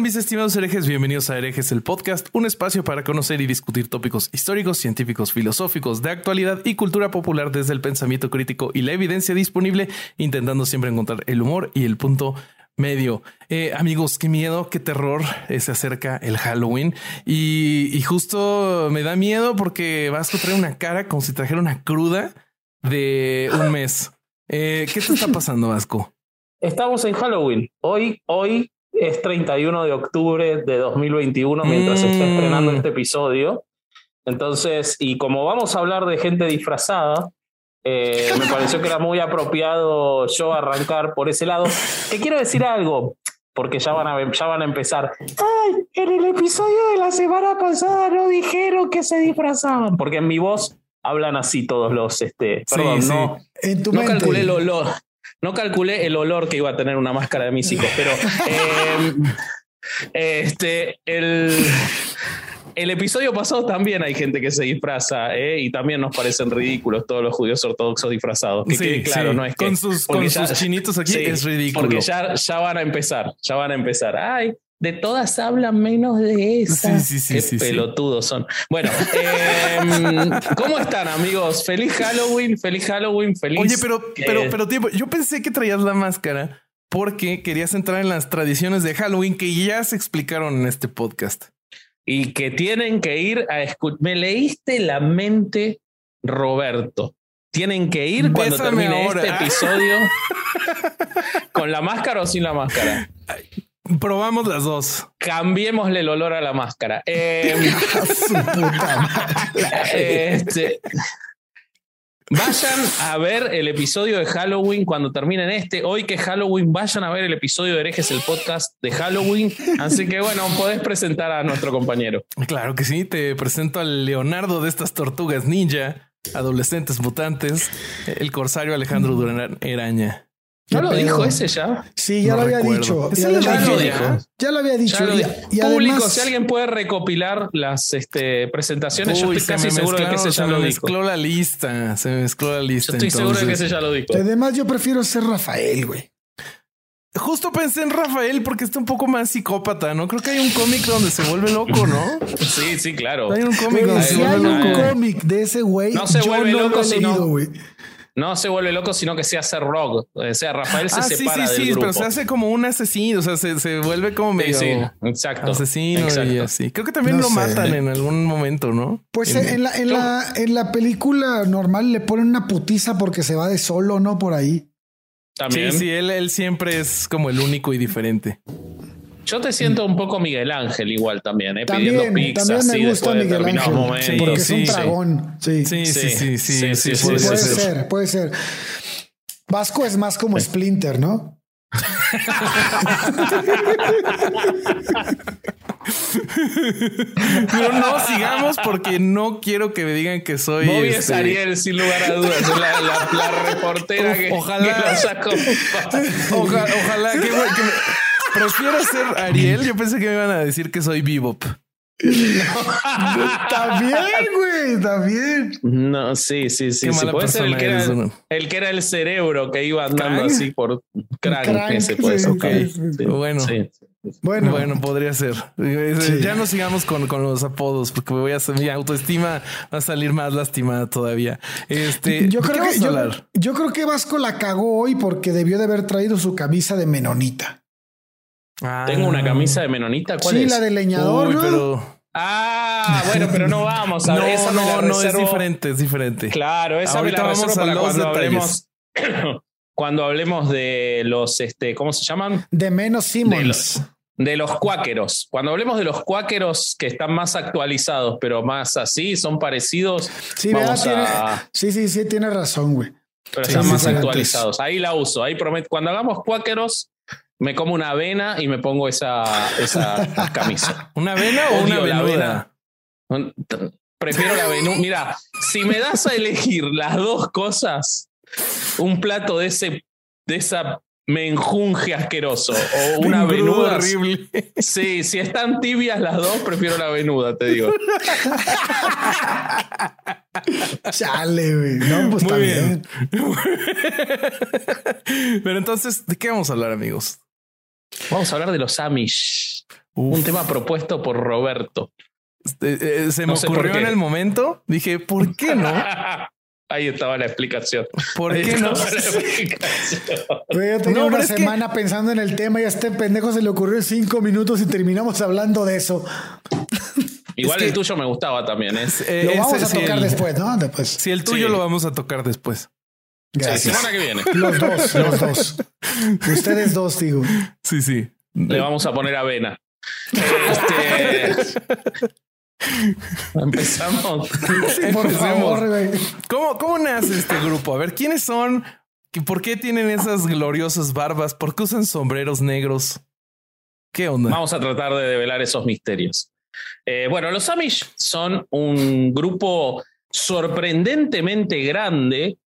Mis estimados herejes? Bienvenidos a Herejes el Podcast, un espacio para conocer y discutir tópicos históricos, científicos, filosóficos, de actualidad y cultura popular desde el pensamiento crítico y la evidencia disponible, intentando siempre encontrar el humor y el punto medio. Eh, amigos, qué miedo, qué terror eh, se acerca el Halloween y, y justo me da miedo porque Vasco trae una cara como si trajera una cruda de un mes. Eh, ¿Qué te está pasando, Vasco? Estamos en Halloween. Hoy, hoy es 31 de octubre de 2021 mientras se está Mm. estrenando este episodio. Entonces, y como vamos a hablar de gente disfrazada, eh, me pareció que era muy apropiado yo arrancar por ese lado. Que quiero decir algo, porque ya van a, ya van a empezar. Ay, en el episodio de la semana pasada no dijeron que se disfrazaban. Porque en mi voz hablan así todos los, este, Sí, perdón, sí. no, En tu no mente. calculé el olor. No calculé el olor que iba a tener una máscara de mis hijos, pero eh, este el, el episodio pasado también hay gente que se disfraza eh, y también nos parecen ridículos todos los judíos ortodoxos disfrazados. Que Sí, quede claro, sí. no es que Con sus- porque con sus chinitos aquí es ridículo. Porque ya, ya van a empezar, ya van a empezar. Ay, de todas hablan menos de esa. Sí, sí, sí, Qué sí, sí. pelotudos son. Bueno, em, ¿cómo están, amigos? Feliz Halloween, feliz Halloween, feliz. Oye, pero, pero, pero tiempo, yo pensé que traías la máscara porque querías entrar en las tradiciones de Halloween que ya se explicaron en este podcast. y que tienen que ir a escuchar. Me leíste la mente, Roberto. Tienen que ir cuando Bésame termine ahora. este episodio con la máscara o sin la máscara. Probamos las dos. Cambiémosle el olor a la máscara. Eh, madre. este, vayan a ver el episodio de Halloween cuando terminen este. Hoy que es Halloween, vayan a ver el episodio de Herejes, el podcast de Halloween. Así que bueno, podés presentar a nuestro compañero. Claro que sí, te presento al Leonardo de estas tortugas ninja, adolescentes mutantes, el corsario Alejandro Durán Eraña. ¿No ¿Qué lo pedo? dijo ese ya? Sí, ya No lo había recuerdo. dicho. Ya ya lo había dijo. dicho. Ya lo había dicho. Ya lo Y- dijo. y Público, además- si alguien puede recopilar las este, presentaciones, yo Uy, estoy se casi seguro de que ese ya se lo dijo. mezcló la lista, se me mezcló la Yo lista. estoy seguro de que entonces. ese ya lo dijo. Además, yo prefiero ser Rafael, güey. Justo pensé en Rafael porque está un poco más psicópata, ¿no? Creo que hay un cómic donde se vuelve loco, ¿no? Sí, sí, claro. Hay un cómic se si hay un cómic de ese güey, No se yo vuelve no loco, lo he sino- leído, güey. No se vuelve loco, sino que se hace rock. O sea, Rafael se Ah, sí, separa sí, del sí, grupo. pero se hace como un asesino, o sea, se, se vuelve como Sí, medio sí, exacto. asesino y Exacto. así. Creo que también No lo sé. matan en algún momento, ¿no? Pues En- en la, en, la, en la película normal le ponen una putiza porque se va de solo, ¿no? Por ahí. También. Sí, sí, él, él siempre es como el único y diferente. Yo te siento un poco Miguel Ángel igual también, ¿eh? También, pidiendo pizza también me gusta después Miguel Ángel. momentos. Sí, porque es un dragón. Sí. Sí, sí, sí, sí, sí, Sí, sí, sí, puede ser. ser, puede ser. Vasco es más como Splinter, ¿no? Pero no sigamos porque no quiero que me digan que soy. Bobby es este, Ariel, sin lugar a dudas. La, la- la reportera Uf, que, ojalá. que lo sacó. Oja- ojalá que, que me- prefiero ser Ariel. Yo pensé que me iban a decir que soy Bebop. Está bien, güey, bien. No, sí, sí, sí. Qué sí. Puede ser el que, era, eres, el, uno. el que era el cerebro que iba andando así por Krang, Krang, ese puede sí, también. Bueno. sí. Bueno, Bueno, podría ser. Sí. Ya no sigamos con, con los apodos porque me voy a hacer mi autoestima va a salir más lastimada todavía. Este, yo ¿de qué creo, que, a yo, hablar? yo creo que Vasco la cagó hoy porque debió de haber traído su camisa de menonita. Ah. Tengo una camisa de menonita. ¿Cuál Sí, es? la de leñador, Uy, ¿no? pero Ah, bueno, pero no vamos a no, esa me la no, no es diferente, es diferente. Claro, esa Ahorita me la vamos a para los cuando detalles. hablemos. cuando hablemos de los, este, ¿cómo se llaman? De menos De Simmons. los, de los cuáqueros. Cuando hablemos de los cuáqueros que están más actualizados, pero más así, son parecidos, Sí, ¿verdad? vamos Tiene- a. sí, sí, sí, tiene razón, güey. Pero Sí, están sí, más sí, actualizados. Ahí la uso. Ahí prometo. Cuando hagamos cuáqueros, me como una avena y me pongo esa, esa camisa. ¿Una avena o una Odio avena. Prefiero la venuda. Mira, si me das a elegir las dos cosas, un plato de ese, de esa menjunje asqueroso o una venuda. horrible. Sí, si están tibias las dos, prefiero la venuda, te digo. Chale, güey. No, pues está Muy bien. Pero entonces, ¿de qué vamos a hablar, amigos? Vamos a hablar de los Amish. Uf. Un tema propuesto por Roberto. Este, eh, se me No sé por ocurrió en el momento. Dije, ¿por qué no? Ahí estaba la explicación. ¿Por Ahí qué no? yo tenía No, una que- semana pensando en el tema y a este pendejo se le ocurrió en cinco minutos y terminamos hablando de eso. Igual el tuyo me gustaba también. ¿eh? Eh, Lo ese- vamos a si tocar el- después, ¿no? Después. Si el tuyo Sí. lo vamos a tocar después. La Gracias. semana que viene Los dos, los dos. Ustedes dos, digo. Sí, sí. le vamos a poner avena. Este... Empezamos. Por Empecemos. favor, güey. ¿Cómo, ¿Cómo nace este grupo? A ver, ¿quiénes son? ¿Qué- ¿Por qué tienen esas gloriosas barbas? ¿Por qué usan sombreros negros? ¿Qué onda? Vamos a tratar de develar esos misterios. Eh, bueno, los Amish son un grupo sorprendentemente grande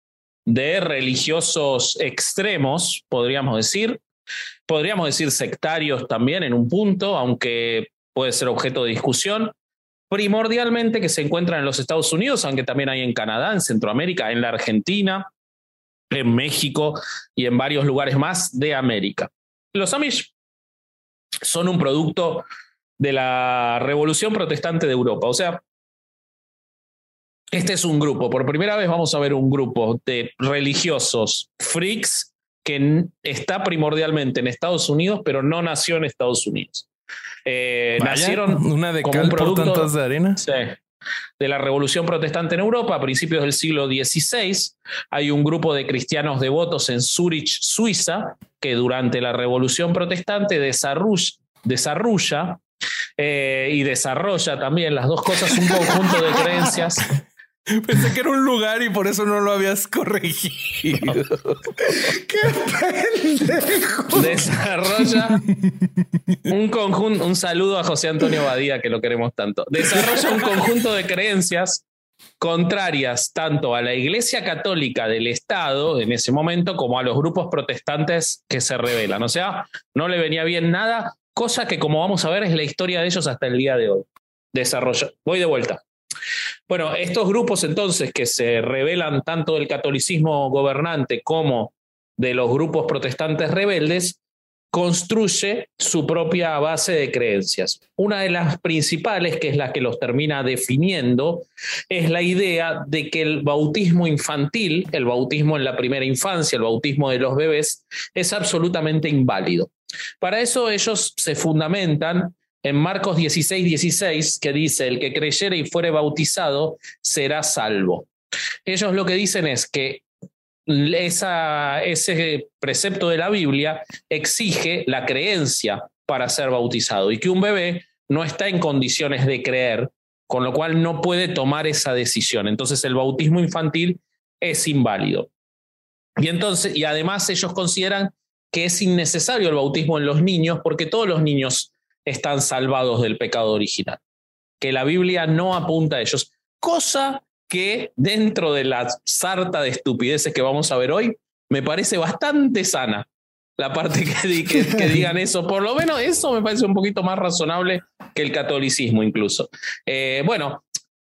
de religiosos extremos, podríamos decir. Podríamos decir sectarios también en un punto, aunque puede ser objeto de discusión. Primordialmente que se encuentran en los Estados Unidos, aunque también hay en Canadá, en Centroamérica, en la Argentina, en México y en varios lugares más de América. Los Amish son un producto de la revolución protestante de Europa. O sea, este es un grupo. Por primera vez vamos a ver un grupo de religiosos freaks que está primordialmente en Estados Unidos, pero no nació en Estados Unidos. Eh, Vaya, nacieron una de como un producto- de arena. Sí. de la revolución protestante en Europa a principios del siglo XVI. Hay un grupo de cristianos devotos en Zurich, Suiza, que durante la revolución protestante desarrolla, desarrolla eh, y desarrolla también las dos cosas un conjunto de creencias. Pensé que era un lugar y por eso no lo habías corregido. Desarrolla un conjunto, un saludo a José Antonio Badía, que lo queremos tanto. Desarrolla un conjunto de creencias contrarias tanto a la Iglesia Católica del Estado en ese momento como a los grupos protestantes que se rebelan. O sea, no le venía bien nada, cosa que como vamos a ver es la historia de ellos hasta el día de hoy. Desarrolla. Voy de vuelta. Bueno, estos grupos entonces que se rebelan tanto del catolicismo gobernante como de los grupos protestantes rebeldes, construye su propia base de creencias. Una de las principales, que es la que los termina definiendo, es la idea de que el bautismo infantil, el bautismo en la primera infancia, el bautismo de los bebés, es absolutamente inválido. Para eso ellos se fundamentan en Marcos 16, 16, que dice, el que creyere y fuere bautizado será salvo. Ellos lo que dicen es que esa, ese precepto de la Biblia exige la creencia para ser bautizado y que un bebé no está en condiciones de creer, con lo cual no puede tomar esa decisión. Entonces el bautismo infantil es inválido. Y entonces, y además ellos consideran que es innecesario el bautismo en los niños porque todos los niños están salvados del pecado original, que la Biblia no apunta a ellos, cosa que dentro de la sarta de estupideces que vamos a ver hoy, me parece bastante sana la parte que, di- que- que digan eso. Por lo menos eso me parece un poquito más razonable que el catolicismo incluso. Eh, bueno,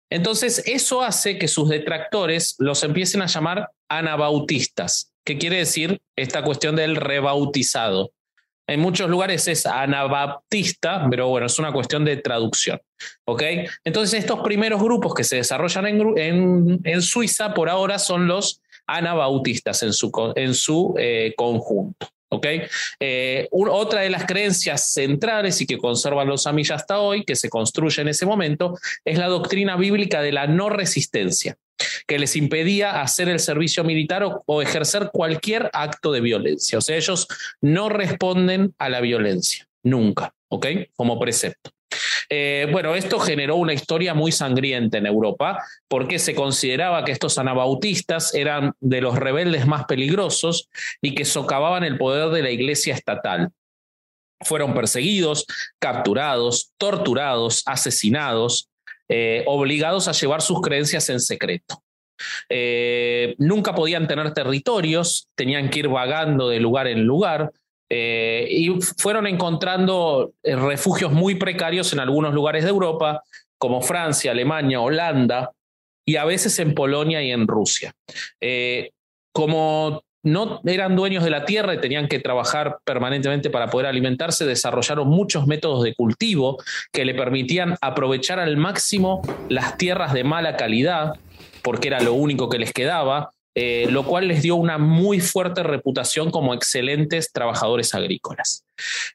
entonces eso hace que sus detractores los empiecen a llamar anabautistas. ¿Qué quiere decir esta cuestión del rebautizado? En muchos lugares es anabaptista, pero bueno, es una cuestión de traducción. ¿Ok? Entonces, estos primeros grupos que se desarrollan en, en- Suiza por ahora son los anabautistas en su, en su eh, conjunto. ¿Ok? Eh, otra de las creencias centrales y que conservan los Amish hasta hoy, que se construye en ese momento, es la doctrina bíblica de la no resistencia, que les impedía hacer el servicio militar o, ejercer cualquier acto de violencia. O sea, ellos no responden a la violencia, nunca, ¿ok? Como precepto. Eh, bueno, esto generó una historia muy sangrienta en Europa porque se consideraba que estos anabautistas eran de los rebeldes más peligrosos y que socavaban el poder de la iglesia estatal. fueron perseguidos, capturados, torturados, asesinados, eh, obligados a llevar sus creencias en secreto. Eh, nunca podían tener territorios, tenían que ir vagando de lugar en lugar. Eh, y fueron encontrando refugios muy precarios en algunos lugares de Europa, como Francia, Alemania, Holanda, y a veces en Polonia y en Rusia. como no eran dueños de la tierra y tenían que trabajar permanentemente para poder alimentarse, desarrollaron muchos métodos de cultivo que le permitían aprovechar al máximo las tierras de mala calidad, porque era lo único que les quedaba, eh, lo cual les dio una muy fuerte reputación como excelentes trabajadores agrícolas.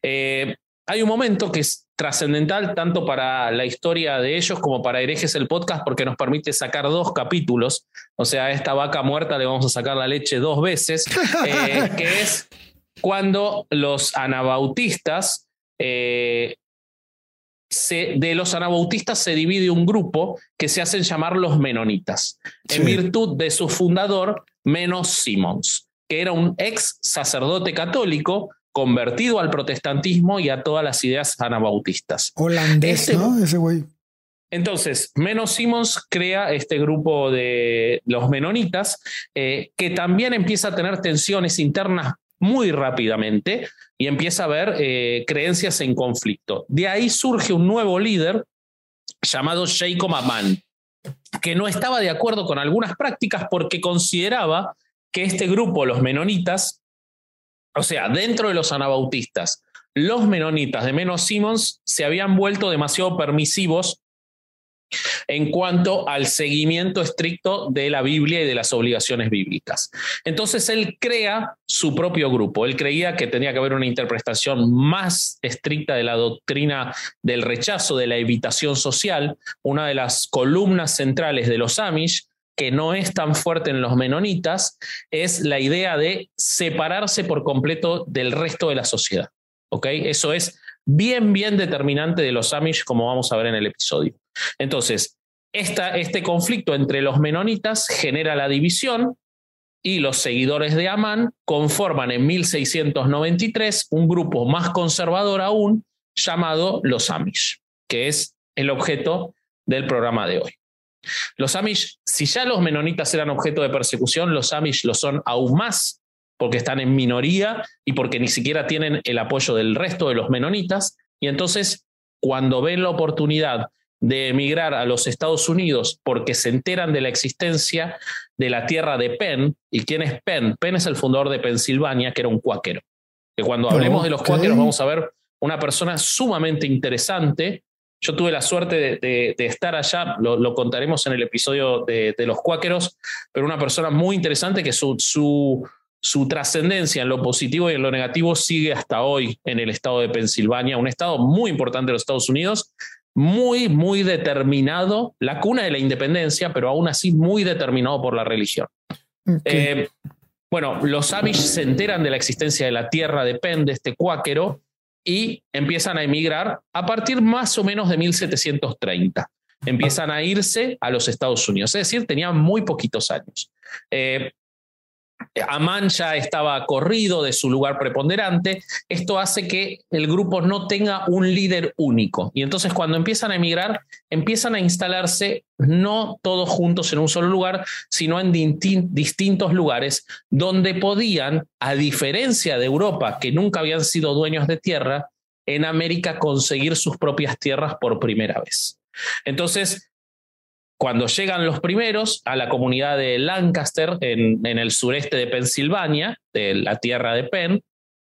Eh, hay un momento que es trascendental tanto para la historia de ellos como para herejes el podcast porque nos permite sacar dos capítulos. O sea, a esta vaca muerta le vamos a sacar la leche dos veces, eh, que es cuando los anabautistas, eh, de los anabautistas se divide un grupo que se hacen llamar los menonitas, en virtud de su fundador, Menos Simons, que era un ex sacerdote católico convertido al protestantismo y a todas las ideas anabautistas. Holandés, este ¿no? Ese güey. Entonces, Menos Simons crea este grupo de los menonitas, eh, que también empieza a tener tensiones internas muy rápidamente y empieza a haber eh, creencias en conflicto. De ahí surge un nuevo líder llamado Jacob Amman, que no estaba de acuerdo con algunas prácticas porque consideraba que este grupo, los menonitas, o sea, dentro de los anabautistas, los menonitas de Menos Simons se habían vuelto demasiado permisivos en cuanto al seguimiento estricto de la Biblia y de las obligaciones bíblicas. Entonces él crea su propio grupo. Él creía que tenía que haber una interpretación más estricta de la doctrina del rechazo, de la evitación social. Una de las columnas centrales de los Amish que no es tan fuerte en los menonitas es la idea de separarse por completo del resto de la sociedad. ¿ok? Eso es bien, bien determinante de los Amish, como vamos a ver en el episodio. Entonces, este conflicto entre los menonitas genera la división y los seguidores de Amán conforman en 1693 un grupo más conservador aún llamado los Amish, que es el objeto del programa de hoy. Los Amish, si ya los menonitas eran objeto de persecución, los Amish lo son aún más porque están en minoría y porque ni siquiera tienen el apoyo del resto de los menonitas. Y entonces, cuando ven la oportunidad de emigrar a los Estados Unidos porque se enteran de la existencia de la tierra de Penn, ¿y quién es Penn? Penn es el fundador de Pensilvania, que era un cuáquero. Que cuando hablemos de los cuáqueros vamos a ver una persona sumamente interesante yo tuve la suerte de, estar allá, lo, contaremos en el episodio de, los cuáqueros, pero una persona muy interesante que su, su, trascendencia en lo positivo y en lo negativo sigue hasta hoy en el estado de Pensilvania, un estado muy importante de los Estados Unidos, muy, muy determinado, la cuna de la independencia, pero aún así muy determinado por la religión. Eh, bueno, los Amish se enteran de la existencia de la tierra de Penn, de este cuáquero, y empiezan a emigrar a partir más o menos de 1730. Empiezan a irse a los Estados Unidos, es decir, tenían muy poquitos años. Eh, Amán ya estaba corrido de su lugar preponderante. Esto hace que el grupo no tenga un líder único. Y entonces cuando empiezan a emigrar, empiezan a instalarse no todos juntos en un solo lugar, sino en distintos lugares donde podían, a diferencia de Europa, que nunca habían sido dueños de tierra, en América conseguir sus propias tierras por primera vez. Entonces, cuando llegan los primeros a la comunidad de Lancaster, en, el sureste de Pensilvania, de la tierra de Penn,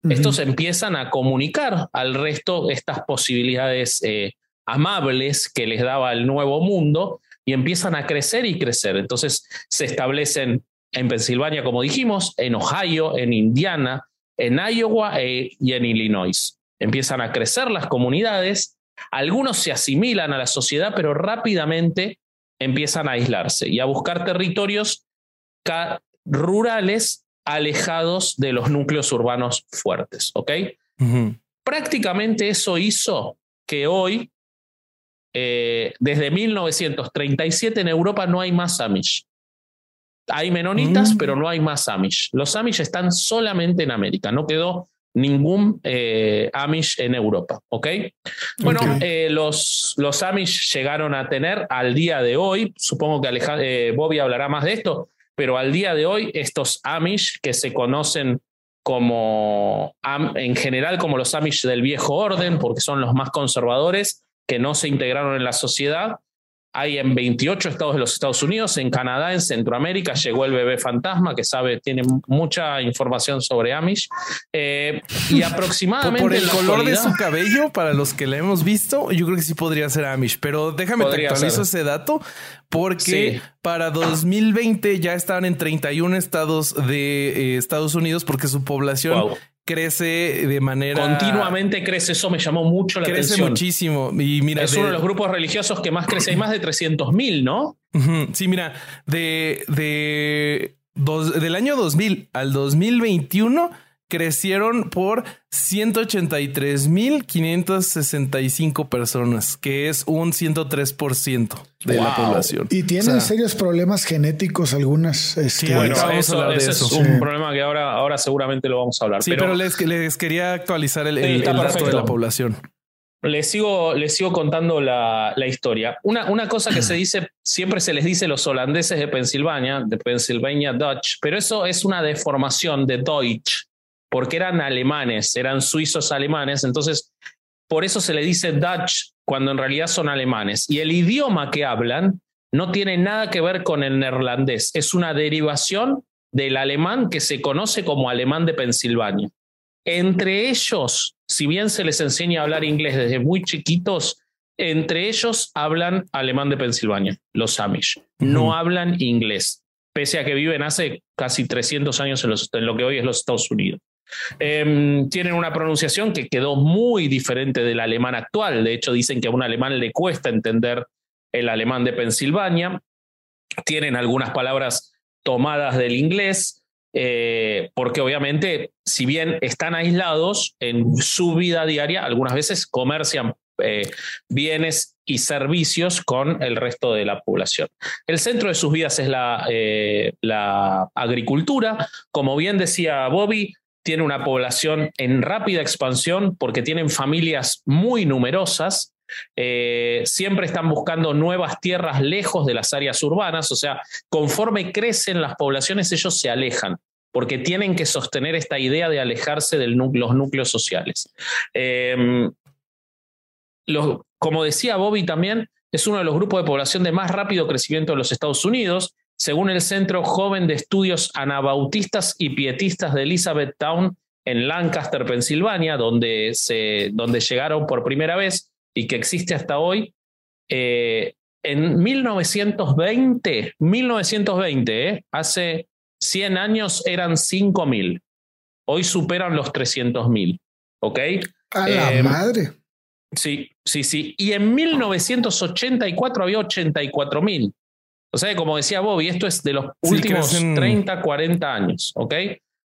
estos empiezan a comunicar al resto estas posibilidades eh, amables que les daba el nuevo mundo y empiezan a crecer y crecer. Entonces se establecen en Pensilvania, como dijimos, en Ohio, en Indiana, en Iowa eh, y en Illinois. Empiezan a crecer las comunidades, algunos se asimilan a la sociedad, pero rápidamente empiezan a aislarse y a buscar territorios rurales alejados de los núcleos urbanos fuertes. ¿Ok? Prácticamente eso hizo que hoy, eh, desde 1937 en Europa no hay más Amish. Hay menonitas, mm. pero no hay más Amish. Los Amish están solamente en América. No quedó ningún eh, Amish en Europa, ¿ok? Bueno, eh, los, los Amish llegaron a tener al día de hoy, supongo que eh, Bobby hablará más de esto, pero al día de hoy estos Amish que se conocen como en general como los Amish del viejo orden, porque son los más conservadores, que no se integraron en la sociedad, hay en 28 estados de los Estados Unidos, en Canadá, en Centroamérica, llegó el bebé fantasma, que sabe, tiene mucha información sobre Amish. Eh, y aproximadamente. Por el color de su cabello, para los que la hemos visto, yo creo que sí podría ser Amish, pero déjame te actualizo ese dato, porque para 2020 ya estaban en 31 estados de eh, Estados Unidos, porque su población crece de manera. Continuamente crece, eso me llamó mucho la atención. Crece muchísimo. Y mira, es uno de los grupos religiosos que más crece. Hay más de 300 mil, ¿no? Sí, mira, de, de del año 2000 al 2021 crecieron por 183.565 personas, que es un 103% de la población. Y tienen serios problemas genéticos algunas. Este, bueno, eso, es un problema que ahora, ahora seguramente lo vamos a hablar. Sí, pero, les, les, quería actualizar el, dato de la población. Les sigo, les sigo contando la, la, historia. Una, una cosa que se dice, siempre se les dice los holandeses de Pensilvania, de Pennsylvania Dutch, pero eso es una deformación de Deutsch, porque eran alemanes, eran suizos alemanes, entonces por eso se le dice Dutch cuando en realidad son alemanes. Y el idioma que hablan no tiene nada que ver con el neerlandés, es una derivación del alemán que se conoce como alemán de Pensilvania. Entre ellos, si bien se les enseña a hablar inglés desde muy chiquitos, entre ellos hablan alemán de Pensilvania, los Amish. No hablan inglés, pese a que viven hace casi 300 años en lo que hoy es los Estados Unidos. Em, tienen una pronunciación que quedó muy diferente del alemán actual. De hecho, dicen que a un alemán le cuesta entender el alemán de Pensilvania. Tienen algunas palabras tomadas del inglés, eh, porque obviamente, si bien están aislados en su vida diaria, algunas veces comercian eh, bienes y servicios con el resto de la población. El centro de sus vidas es la, eh, la agricultura. Como bien decía Bobby, tiene una población en rápida expansión porque tienen familias muy numerosas. Eh, siempre están buscando nuevas tierras lejos de las áreas urbanas, o sea, conforme crecen las poblaciones, ellos se alejan porque tienen que sostener esta idea de alejarse de los núcleos sociales. Em, como decía Bobby también, es uno de los grupos de población de más rápido crecimiento de los Estados Unidos según el Centro Joven de Estudios Anabautistas y Pietistas de Elizabethtown en Lancaster, Pensilvania, donde, se, donde llegaron por primera vez y que existe hasta hoy. Eh, en 1920, 1920, eh, hace 100 años eran 5.000. Hoy superan los 300.000. ¿Ok? A la eh, madre. Sí, sí, sí. Y en 1984 había 84.000. O sea, como decía Bobby, esto es de los últimos 30, 40 años, ¿ok?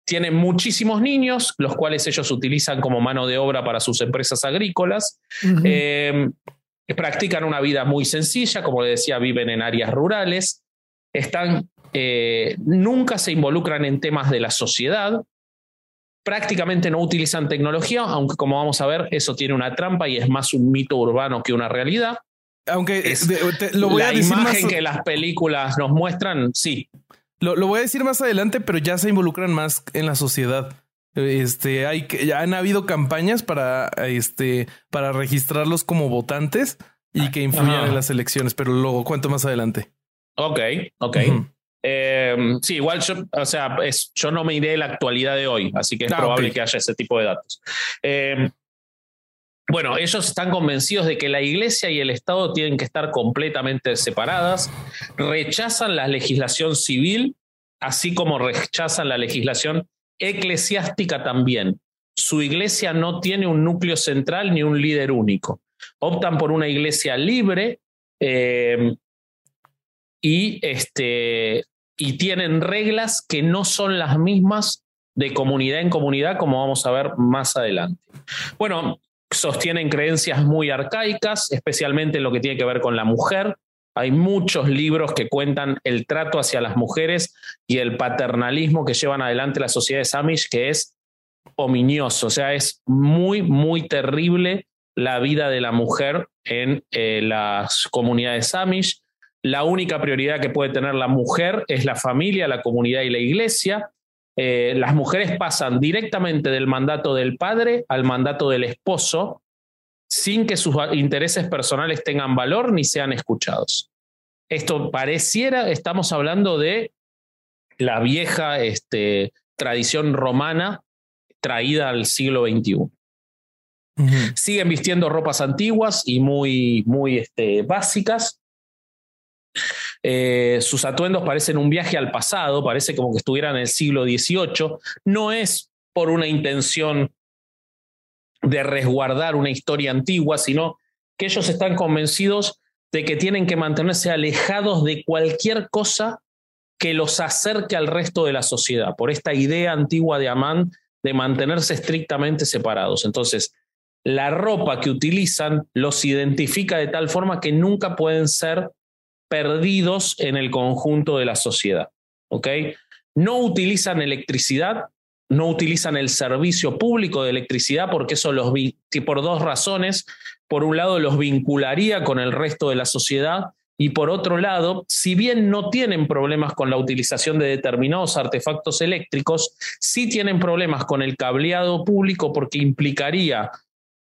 Tienen muchísimos niños, los cuales ellos utilizan como mano de obra para sus empresas agrícolas. Em, practican una vida muy sencilla, como le decía, viven en áreas rurales. Están, eh, nunca se involucran en temas de la sociedad. Prácticamente no utilizan tecnología, aunque como vamos a ver, eso tiene una trampa y es más un mito urbano que una realidad. Aunque es, lo voy la a decir imagen que las películas nos muestran, sí. Lo, lo, voy a decir más adelante, pero ya se involucran más en la sociedad. Este, hay que, ya han habido campañas para, este, para registrarlos como votantes y que influyan en las elecciones, pero luego cuento más adelante. Ok, ok. Em, sí, igual yo, o sea, es, yo no me iré la actualidad de hoy, así que es ah, probable que haya ese tipo de datos. Eh, bueno, ellos están convencidos de que la iglesia y el Estado tienen que estar completamente separadas, rechazan la legislación civil, así como rechazan la legislación eclesiástica también. Su iglesia no tiene un núcleo central ni un líder único. Optan por una iglesia libre eh, y, este, y tienen reglas que no son las mismas de comunidad en comunidad, como vamos a ver más adelante. Bueno, sostienen creencias muy arcaicas, especialmente en lo que tiene que ver con la mujer. Hay muchos libros que cuentan el trato hacia las mujeres y el paternalismo que llevan adelante las sociedades Amish, que es ominioso, o sea, es muy, muy terrible la vida de la mujer en eh, las comunidades Amish. La única prioridad que puede tener la mujer es la familia, la comunidad y la iglesia. Eh, las mujeres pasan directamente del mandato del padre al mandato del esposo sin que sus intereses personales tengan valor ni sean escuchados. Esto pareciera, estamos hablando de la vieja este, tradición romana traída al siglo XXI. Siguen vistiendo ropas antiguas y muy, muy este, básicas. Eh, sus atuendos parecen un viaje al pasado, parece como que estuvieran en el siglo XVIII. No es por una intención de resguardar una historia antigua, sino que ellos están convencidos de que tienen que mantenerse alejados de cualquier cosa que los acerque al resto de la sociedad, por esta idea antigua de Amán de mantenerse estrictamente separados. Entonces, la ropa que utilizan los identifica de tal forma que nunca pueden ser perdidos en el conjunto de la sociedad. No utilizan electricidad, no utilizan el servicio público de electricidad porque eso los por dos razones. Por un lado, los vincularía con el resto de la sociedad y por otro lado, si bien no tienen problemas con la utilización de determinados artefactos eléctricos, sí tienen problemas con el cableado público porque implicaría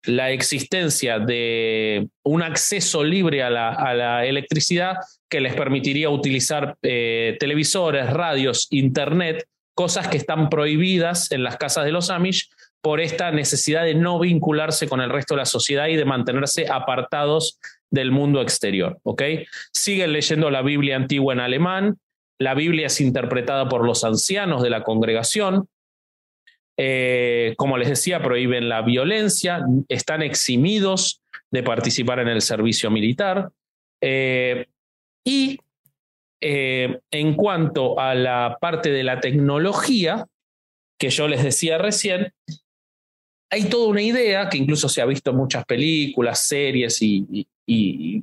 la existencia de un acceso libre a la, electricidad que les permitiría utilizar eh, televisores, radios, internet, cosas que están prohibidas en las casas de los Amish por esta necesidad de no vincularse con el resto de la sociedad y de mantenerse apartados del mundo exterior. Siguen leyendo la Biblia antigua en alemán. La Biblia es interpretada por los ancianos de la congregación. Eh, como les decía, prohíben la violencia, están eximidos de participar en el servicio militar. Eh, y eh, en cuanto a la parte de la tecnología, que yo les decía recién, hay toda una idea que incluso se ha visto en muchas películas, series y,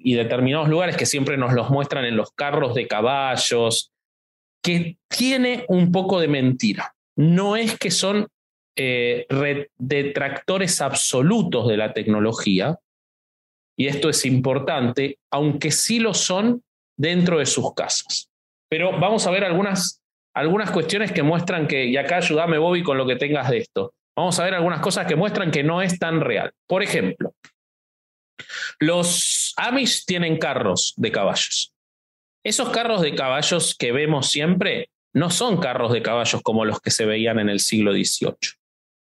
determinados lugares que siempre nos los muestran en los carros de caballos, que tiene un poco de mentira. No es que son eh, detractores absolutos de la tecnología, y esto es importante, aunque sí lo son dentro de sus casas. Pero vamos a ver algunas, algunas cuestiones que muestran que, y acá ayúdame Bobby con lo que tengas de esto, vamos a ver algunas cosas que muestran que no es tan real. Por ejemplo, los Amish tienen carros de caballos. Esos carros de caballos que vemos siempre no son carros de caballos como los que se veían en el siglo XVIII.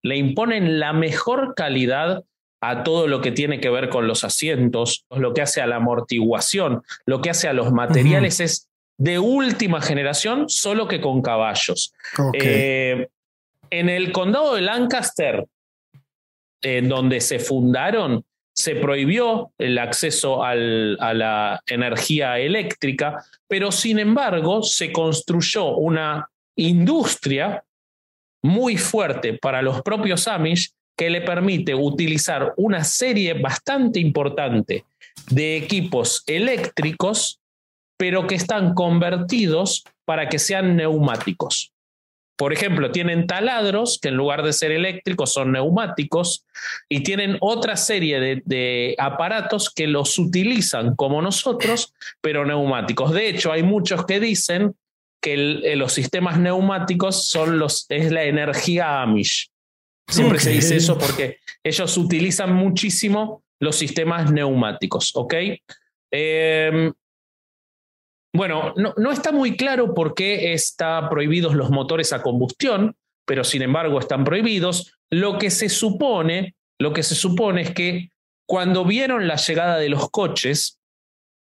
Le imponen la mejor calidad a todo lo que tiene que ver con los asientos, lo que hace a la amortiguación, lo que hace a los materiales es de última generación, solo que con caballos. Eh, en el condado de Lancaster, en donde se fundaron, se prohibió el acceso a la energía eléctrica, pero sin embargo se construyó una industria muy fuerte para los propios Amish que le permite utilizar una serie bastante importante de equipos eléctricos, pero que están convertidos para que sean neumáticos. Por ejemplo, tienen taladros que en lugar de ser eléctricos son neumáticos y tienen otra serie de, aparatos que los utilizan como nosotros, pero neumáticos. De hecho, hay muchos que dicen que eh, los sistemas neumáticos son los, es la energía Amish. Siempre se dice eso porque ellos utilizan muchísimo los sistemas neumáticos, ¿ok? Em, bueno, no, está muy claro por qué están prohibidos los motores a combustión, pero sin embargo están prohibidos. Lo que se supone, lo que se supone es que cuando vieron la llegada de los coches,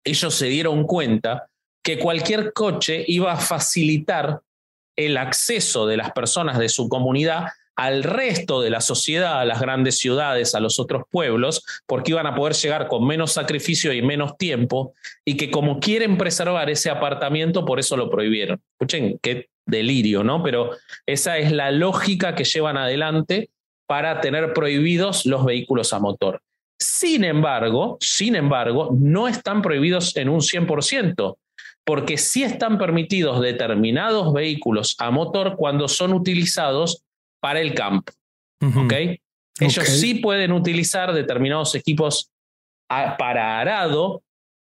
ellos se dieron cuenta que cualquier coche iba a facilitar el acceso de las personas de su comunidad al resto de la sociedad, a las grandes ciudades, a los otros pueblos, porque iban a poder llegar con menos sacrificio y menos tiempo, y que como quieren preservar ese apartamiento, por eso lo prohibieron. Escuchen, qué delirio, ¿no? Pero esa es la lógica que llevan adelante para tener prohibidos los vehículos a motor. Sin embargo, sin embargo, no están prohibidos en un 100%, porque sí están permitidos determinados vehículos a motor cuando son utilizados para el campo. ¿Ok? Ellos sí pueden utilizar determinados equipos para arado,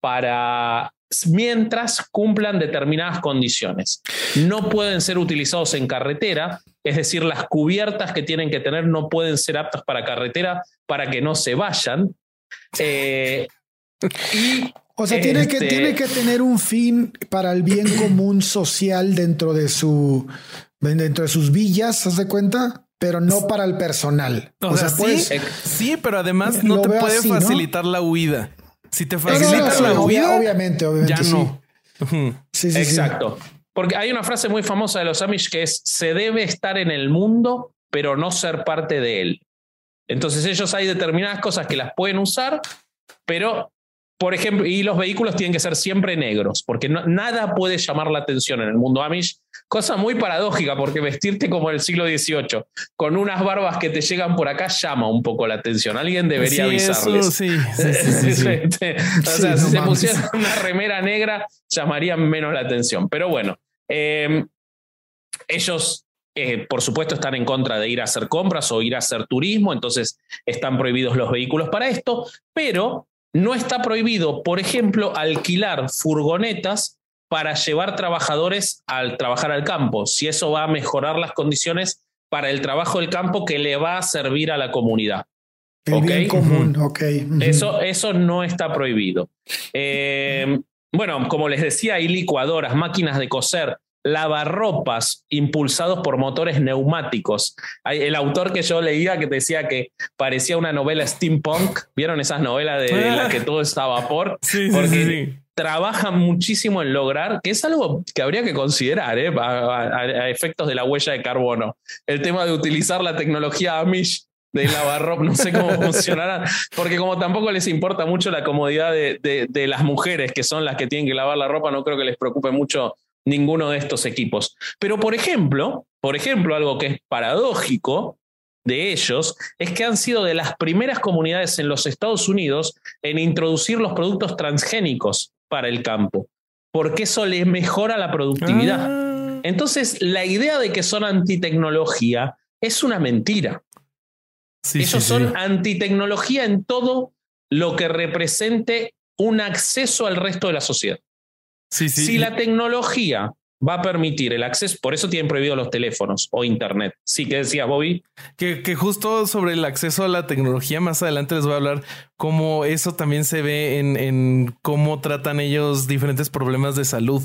para mientras cumplan determinadas condiciones. No pueden ser utilizados en carretera, es decir, las cubiertas que tienen que tener no pueden ser aptas para carretera para que no se vayan. Eh, o sea, tiene, que, este tiene que tener un fin para el bien común social dentro de su dentro de sus villas, ¿se de cuenta? Pero no para el personal. O, sea, pues, sí, pero además no te puede facilitar la huida. Si te facilita la huida, obviamente, obviamente, ya no. Sí, sí, Exacto. Porque hay una frase muy famosa de los Amish que es: se debe estar en el mundo, pero no ser parte de él. Entonces, ellos hay determinadas cosas que las pueden usar, pero por ejemplo, y los vehículos tienen que ser siempre negros, porque nada puede llamar la atención en el mundo Amish. Cosa muy paradójica, porque vestirte como el siglo XVIII, con unas barbas que te llegan por acá, llama un poco la atención. Alguien debería avisarles. sí, sí, sí, o sea, si se pusieran una remera negra, llamarían menos la atención. Pero bueno, em, ellos eh, por supuesto, están en contra de ir a hacer compras o ir a hacer turismo, entonces están prohibidos los vehículos para esto, pero no está prohibido, por ejemplo, alquilar furgonetas para llevar trabajadores al trabajar al campo, si eso va a mejorar las condiciones para el trabajo del campo que le va a servir a la comunidad. El bien común, ok. eso, eso no está prohibido. Eh, bueno, como les decía, hay licuadoras, máquinas de coser, lavarropas impulsados por motores neumáticos. El autor que yo leía que decía que parecía una novela steampunk, ¿vieron esas novelas de, la que todo está a vapor? Sí, Porque trabajan muchísimo en lograr, que es algo que habría que considerar ¿eh? a, efectos de la huella de carbono. El tema de utilizar la tecnología Amish de lavarropa, no sé cómo funcionará, porque como tampoco les importa mucho la comodidad de, de, las mujeres, que son las que tienen que lavar la ropa, no creo que les preocupe mucho ninguno de estos equipos. Pero, por ejemplo, por ejemplo, algo que es paradójico de ellos es que han sido de las primeras comunidades en los Estados Unidos en introducir los productos transgénicos para el campo, porque eso les mejora la productividad. Ah. Entonces, la idea de que son antitecnología es una mentira. ellos son antitecnología en todo lo que represente un acceso al resto de la sociedad. Si la tecnología va a permitir el acceso, por eso tienen prohibido los teléfonos o internet. Sí, que decía Bobby. Que, que, justo sobre el acceso a la tecnología, más adelante les voy a hablar cómo eso también se ve en, en cómo tratan ellos diferentes problemas de salud.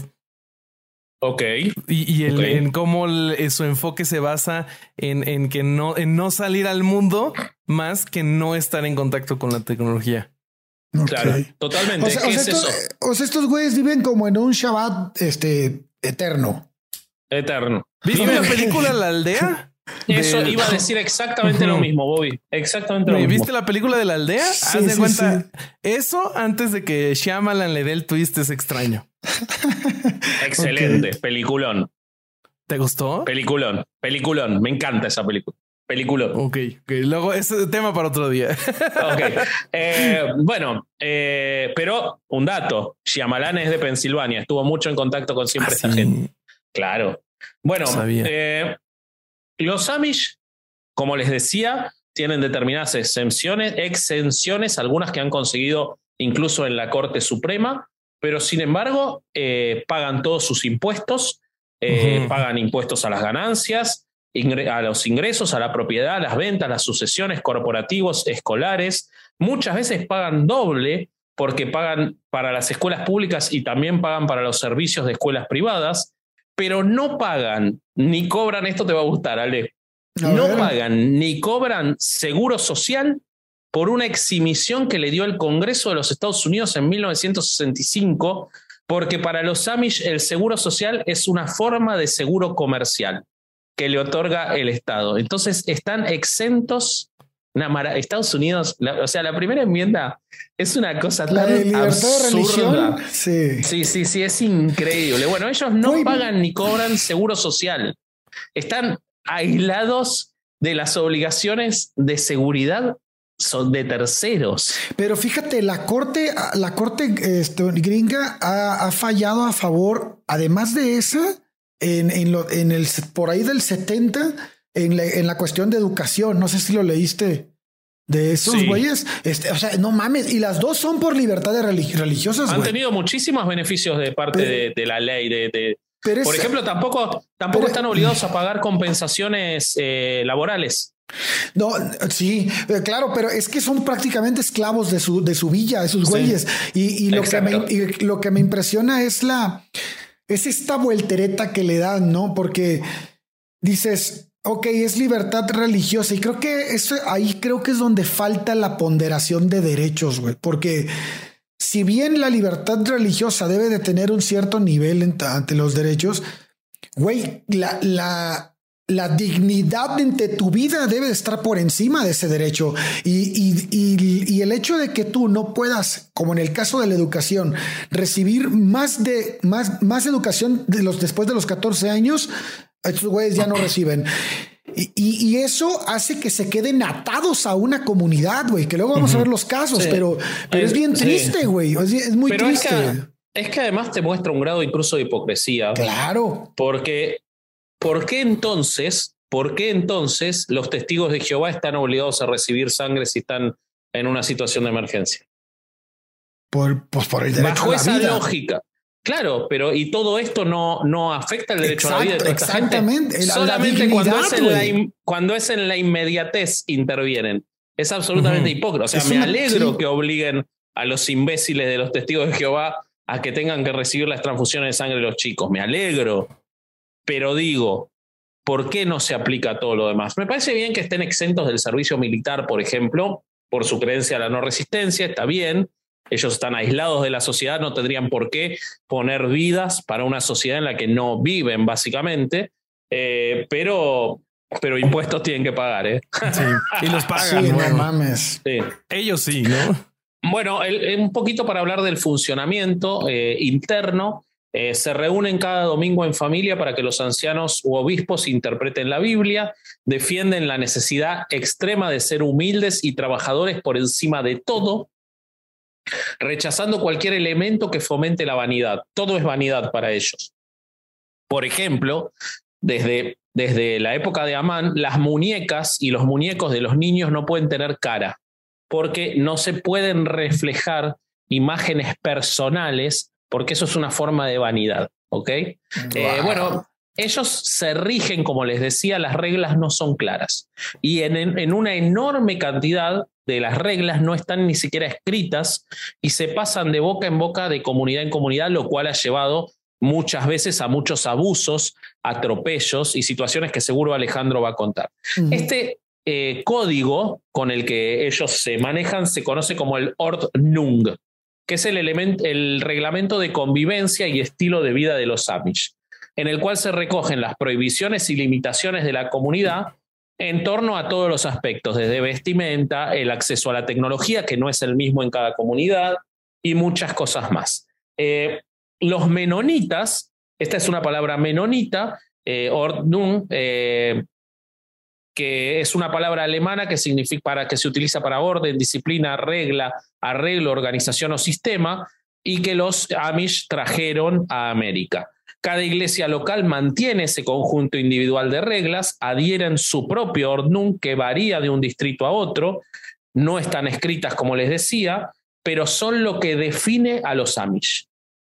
Ok. Y, el, en cómo su enfoque se basa en, en, que no, en no salir al mundo más que no estar en contacto con la tecnología. Claro, totalmente. O sea, estos, güeyes viven como en un Shabbat este, eterno. Eterno. ¿Viste la película La Aldea? Eso iba a decir exactamente lo mismo, Bobby. Exactamente lo mismo. ¿Viste la película de la aldea? Haz de cuenta. Eso antes de que Shyamalan le dé el twist es extraño. Excelente. Peliculón. ¿Te gustó? Peliculón. Peliculón. Me encanta esa película. Película. Ok, luego ese tema para otro día. ok. Eh, bueno, eh, pero un dato: Shyamalan es de Pensilvania, estuvo mucho en contacto con siempre ah, esta gente. Claro. Bueno, eh, los Amish, como les decía, tienen determinadas exenciones, exenciones, algunas que han conseguido incluso en la Corte Suprema, pero sin embargo pagan todos sus impuestos, pagan impuestos a las ganancias, a los ingresos, a la propiedad, a las ventas, las sucesiones, corporativos, escolares. Muchas veces pagan doble porque pagan para las escuelas públicas y también pagan para los servicios de escuelas privadas, pero no pagan ni cobran, esto te va a gustar, Ale, no pagan ni cobran seguro social por una exhibición que le dio el Congreso de los Estados Unidos en 1965, porque para los Amish el seguro social es una forma de seguro comercial que le otorga el Estado. Entonces están exentos. Estados Unidos, o sea, la primera enmienda es una cosa tan absurda. Sí. sí, sí, sí, es increíble. Bueno, ellos no pagan ni cobran seguro social. Están aislados de las obligaciones de seguridad son de terceros. Pero fíjate, la corte, la corte este, gringa ha, ha, fallado a favor, además de esa, en, en, lo, en el, por ahí del 70 en la, en la cuestión de educación. No sé si lo leíste de esos güeyes. Este, o sea, no mames. Y las dos son por libertades religiosas. Han tenido muchísimos beneficios de parte de, la ley. De, por ejemplo, tampoco, tampoco están obligados a pagar compensaciones eh, laborales. No, sí, eh, claro, pero es que son prácticamente esclavos de su, de su villa, esos güeyes. y, lo que me, y lo que me impresiona es la, es esta vueltereta que le dan, ¿no? Porque dices, ok, es libertad religiosa y creo que eso ahí creo que es donde falta la ponderación de derechos, güey, porque si bien la libertad religiosa debe de tener un cierto nivel ante los derechos, güey, la, la la dignidad de tu vida debe estar por encima de ese derecho. Y, el hecho de que tú no puedas, como en el caso de la educación, recibir más de más, más educación de los, después de los 14 años, estos güeyes ya no reciben. Y, eso hace que se queden atados a una comunidad, güey, que luego vamos a ver los casos, pero, pero es bien triste, güey. Es, muy triste. es que además te muestra un grado incluso de hipocresía. Claro. Porque ¿por qué entonces, por qué entonces los testigos de Jehová están obligados a recibir sangre si están en una situación de emergencia? Por, pues por el derecho Bajo a la esa lógica. Claro, pero y todo esto no, no afecta el derecho a la vida de Exactamente. Solamente cuando, es en la, cuando es en la inmediatez intervienen. Es absolutamente hipócrita. O sea, me alegro que obliguen a los imbéciles de los testigos de Jehová a que tengan que recibir las transfusiones de sangre de los chicos. Me alegro. Pero digo, ¿por qué no se aplica todo lo demás? Me parece bien que estén exentos del servicio militar, por ejemplo, por su creencia a la no resistencia, está bien. Ellos están aislados de la sociedad, no tendrían por qué poner vidas para una sociedad en la que no viven, básicamente. Eh, pero, pero impuestos tienen que pagar, ¿eh? Sí, y los pagan. Sí, no mames. Ellos sí, ¿no? Bueno, un poquito para hablar del funcionamiento eh, interno. Eh, se reúnen cada domingo en familia para que los ancianos u obispos interpreten la Biblia, defienden la necesidad extrema de ser humildes y trabajadores por encima de todo, rechazando cualquier elemento que fomente la vanidad. Todo es vanidad para ellos. Por ejemplo, desde, desde la época de Amán, las muñecas y los muñecos de los niños no pueden tener cara, porque no se pueden reflejar imágenes personales porque eso es una forma de vanidad, ¿ok? Eh, bueno, ellos se rigen, como les decía, las reglas no son claras. Y en, en, una enorme cantidad de las reglas no están ni siquiera escritas y se pasan de boca en boca, de comunidad en comunidad, lo cual ha llevado muchas veces a muchos abusos, atropellos y situaciones que seguro Alejandro va a contar. Este eh, código con el que ellos se manejan se conoce como el Ordnung, que es el, el reglamento de convivencia y estilo de vida de los Amish, en el cual se recogen las prohibiciones y limitaciones de la comunidad en torno a todos los aspectos, desde vestimenta, el acceso a la tecnología, que no es el mismo en cada comunidad, y muchas cosas más. Eh, los menonitas, esta es una palabra menonita, eh, Ordnung, eh, que es una palabra alemana que significa para que se utiliza para orden, disciplina, regla, arreglo, organización o sistema, y que los Amish trajeron a América. Cada iglesia local mantiene ese conjunto individual de reglas, adhieren su propio ordnung que varía de un distrito a otro, no están escritas como les decía, pero son lo que define a los Amish.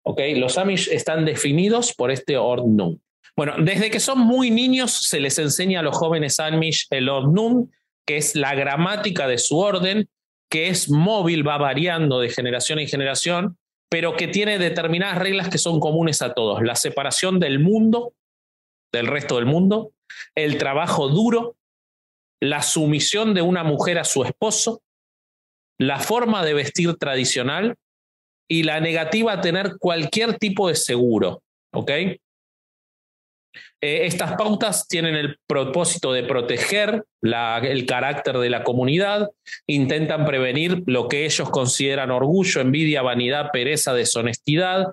¿Okay? Los Amish están definidos por este ordnung. Bueno, desde que son muy niños se les enseña a los jóvenes Amish el Ordnung, que es la gramática de su orden, que es móvil, va variando de generación en generación, pero que tiene determinadas reglas que son comunes a todos. La separación del mundo, del resto del mundo, el trabajo duro, la sumisión de una mujer a su esposo, la forma de vestir tradicional y la negativa a tener cualquier tipo de seguro. ¿Ok? Eh, estas pautas tienen el propósito de proteger el carácter de la comunidad, intentan prevenir lo que ellos consideran orgullo, envidia, vanidad, pereza, deshonestidad,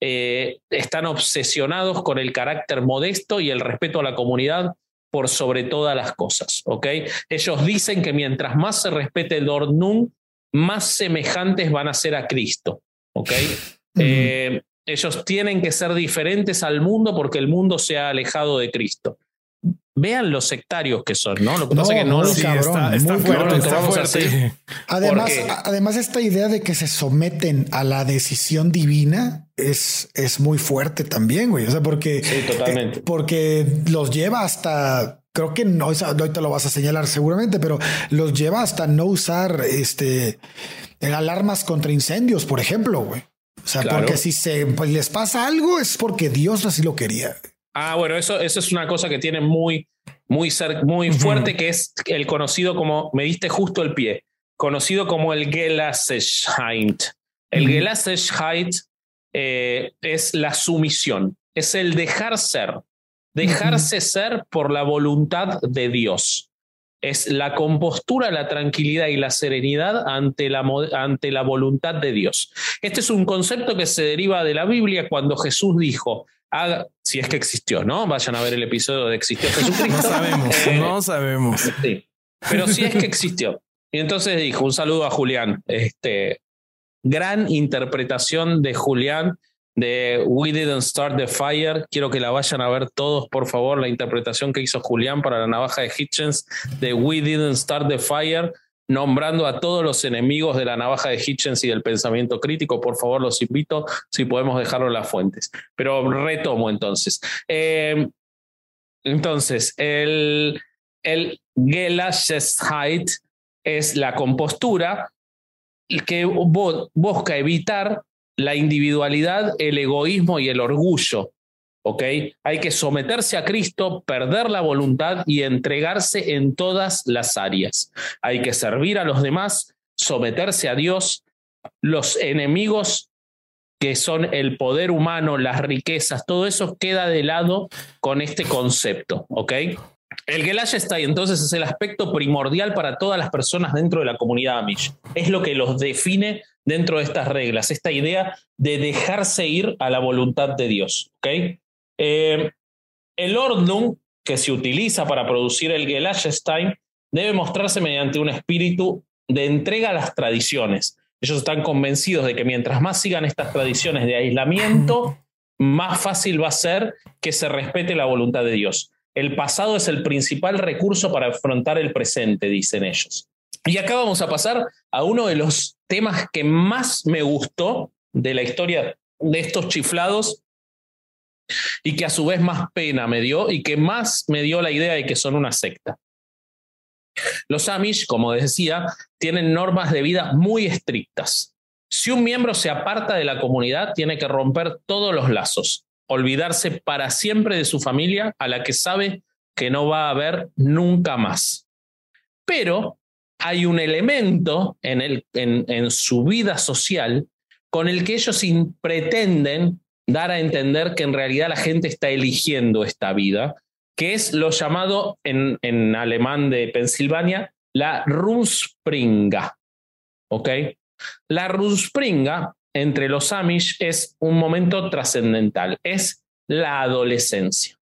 eh, están obsesionados con el carácter modesto y el respeto a la comunidad por sobre todas las cosas. Ellos dicen que mientras más se respete el Ordnung, más semejantes van a ser a Cristo. Ellos tienen que ser diferentes al mundo porque el mundo se ha alejado de Cristo. vean los sectarios que son, ¿no? Lo que pasa es que no muy lo cabrón, está, muy fuerte, cabrón. está fuerte. así. Además, además, esta idea de que se someten a la decisión divina es, es muy fuerte también, güey. O sea, porque, Sí, totalmente. eh, porque los lleva hasta, creo que no, ahorita lo vas a señalar seguramente, pero los lleva hasta no usar este alarmas contra incendios, por ejemplo, güey. O sea, Claro. porque si se pues, les pasa algo es porque Dios así lo quería. Ah, bueno, eso, eso es una cosa que tiene muy, muy, cer- muy fuerte, que es el conocido como, me diste justo el pie, conocido como el Gelassenheit. El eh, es la sumisión, es el dejar ser, dejarse ser por la voluntad de Dios. Es la compostura, la tranquilidad y la serenidad ante la, ante la voluntad de Dios. Este es un concepto que se deriva de la Biblia cuando Jesús dijo, haga, si es que existió, ¿no? Vayan a ver el episodio de Existió Jesucristo. No sabemos, Eh, no sabemos. Sí. Pero sí es que existió. Y entonces dijo, un saludo a Julián. Este, gran interpretación de Julián de We Didn't Start the Fire. Quiero que la vayan a ver todos, por favor, la interpretación que hizo Julián para la navaja de Hitchens de We Didn't Start the Fire, nombrando a todos los enemigos de la navaja de Hitchens y del pensamiento crítico. Por favor, los invito, si podemos dejarlo en las fuentes. Pero retomo entonces. Eh, entonces, el, el es la compostura que busca evitar la individualidad, el egoísmo y el orgullo. ¿Ok? Hay que someterse a Cristo, perder la voluntad y entregarse en todas las áreas. Hay que servir a los demás, someterse a Dios. Los enemigos que son el poder humano, las riquezas, todo eso queda de lado con este concepto, ¿ok? El Gelashestai entonces es el aspecto primordial para todas las personas dentro de la comunidad Amish. Es lo que los define dentro de estas reglas, esta idea de dejarse ir a la voluntad de Dios. Eh, el Ordnung que se utiliza para producir el Gelashestai debe mostrarse mediante un espíritu de entrega a las tradiciones. Ellos están convencidos de que mientras más sigan estas tradiciones de aislamiento, más fácil va a ser que se respete la voluntad de Dios. El pasado es el principal recurso para afrontar el presente, dicen ellos. Y acá vamos a pasar a uno de los temas que más me gustó de la historia de estos chiflados y que a su vez más pena me dio y que más me dio la idea de que son una secta. Los Amish, como decía, tienen normas de vida muy estrictas. Si un miembro se aparta de la comunidad, tiene que romper todos los lazos, olvidarse para siempre de su familia, a la que sabe que no va a ver nunca más. Pero hay un elemento en, su vida social con el que ellos pretenden dar a entender que en realidad la gente está eligiendo esta vida, que es lo llamado en, en alemán de Pensilvania la Rumspringa. ¿Ok? La Rumspringa entre los Amish es un momento trascendental, es la adolescencia.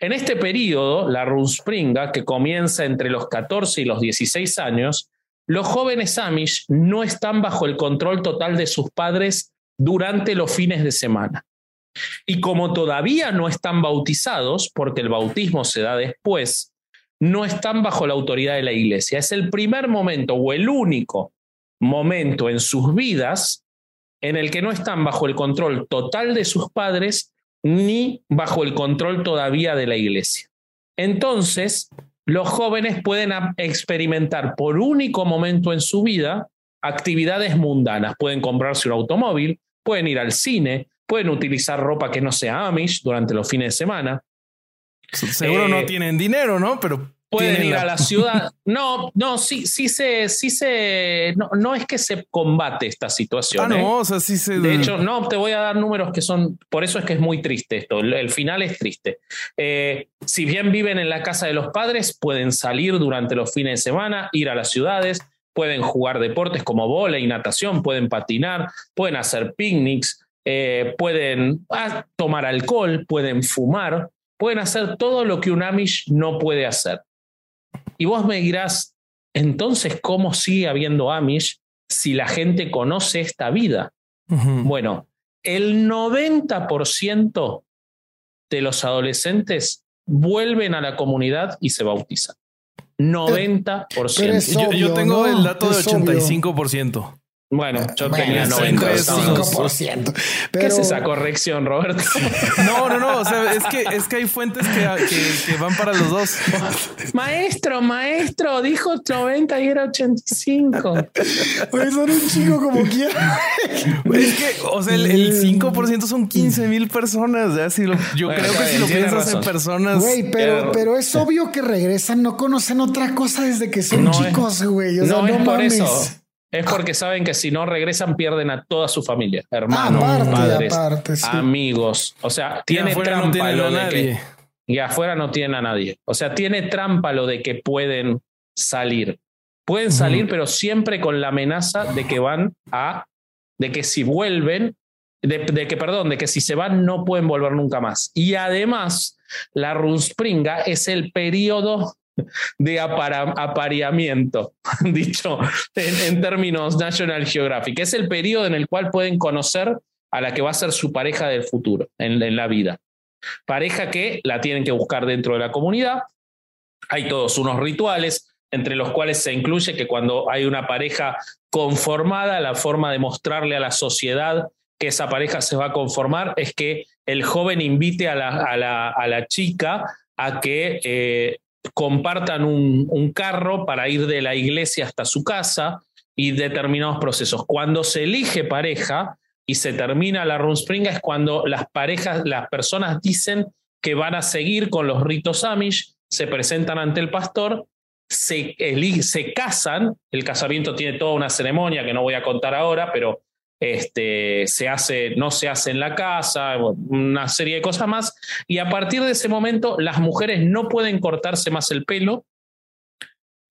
En este periodo, la Rumspringa, que comienza entre los 14 y los 16 años, los jóvenes Amish no están bajo el control total de sus padres durante los fines de semana. Y como todavía no están bautizados, porque el bautismo se da después, no están bajo la autoridad de la iglesia. Es el primer momento o el único momento en sus vidas en el que no están bajo el control total de sus padres ni bajo el control todavía de la iglesia. Entonces, los jóvenes pueden experimentar por único momento en su vida actividades mundanas. Pueden comprarse un automóvil, pueden ir al cine, pueden utilizar ropa que no sea Amish durante los fines de semana, Seguro Eh, no tienen dinero, ¿no? Pero pueden ir a la ciudad. No, no, sí, sí se, sí se, no, no es que se combate esta situación. Ah, ¿eh? no, o sea, sí se. De hecho, no, te voy a dar números que son, por eso es que es muy triste esto, el, el final es triste. Eh, si bien viven en la casa de los padres, pueden salir durante los fines de semana, ir a las ciudades, pueden jugar deportes como y natación, pueden patinar, pueden hacer picnics, eh, pueden ah, tomar alcohol, pueden fumar, pueden hacer todo lo que un Amish no puede hacer. Y vos me dirás, entonces, ¿cómo sigue habiendo Amish si la gente conoce esta vida? Bueno, el 90% de los adolescentes vuelven a la comunidad y se bautizan. 90%. yo, tengo el dato de 85%. Bueno, yo tenía 95%. ¿Qué es esa corrección, Roberto? No, no, no. O sea, es que, es que hay fuentes que, van para los dos. Maestro, maestro, dijo 90 y era 85. Pues son un chico como quiera. Es que, o sea, el, 5% son 15 mil personas. yo creo que si lo piensas en personas. Güey, pero, pero es obvio que regresan, no conocen otra cosa desde que son chicos, güey. O sea, no, no, mames. por eso. Es porque saben que si no regresan pierden a toda su familia, hermanos, padres, amigos. O sea, tiene trampa lo de que y afuera no tienen a nadie. O sea, tiene trampa lo de que pueden salir. Pueden salir, pero siempre con la amenaza de que van a, de que si vuelven, de, de, que, perdón, de que si se van no pueden volver nunca más. Y además, la Runspringa es el periodo de apareamiento, dicho en, términos National Geographic. Es el periodo en el cual pueden conocer a la que va a ser su pareja del futuro en, la vida. Pareja que la tienen que buscar dentro de la comunidad. Hay todos unos rituales, entre los cuales se incluye que cuando hay una pareja conformada, la forma de mostrarle a la sociedad que esa pareja se va a conformar es que el joven invite a la, a la, chica a que eh, compartan un, carro para ir de la iglesia hasta su casa y determinados procesos. Cuando se elige pareja y se termina la Runspringa es cuando las parejas, las personas dicen que van a seguir con los ritos Amish, se presentan ante el pastor, se, se casan, el casamiento tiene toda una ceremonia que no voy a contar ahora, pero este, se hace, no se hace en la casa, una serie de cosas más. Y a partir de ese momento, las mujeres no pueden cortarse más el pelo,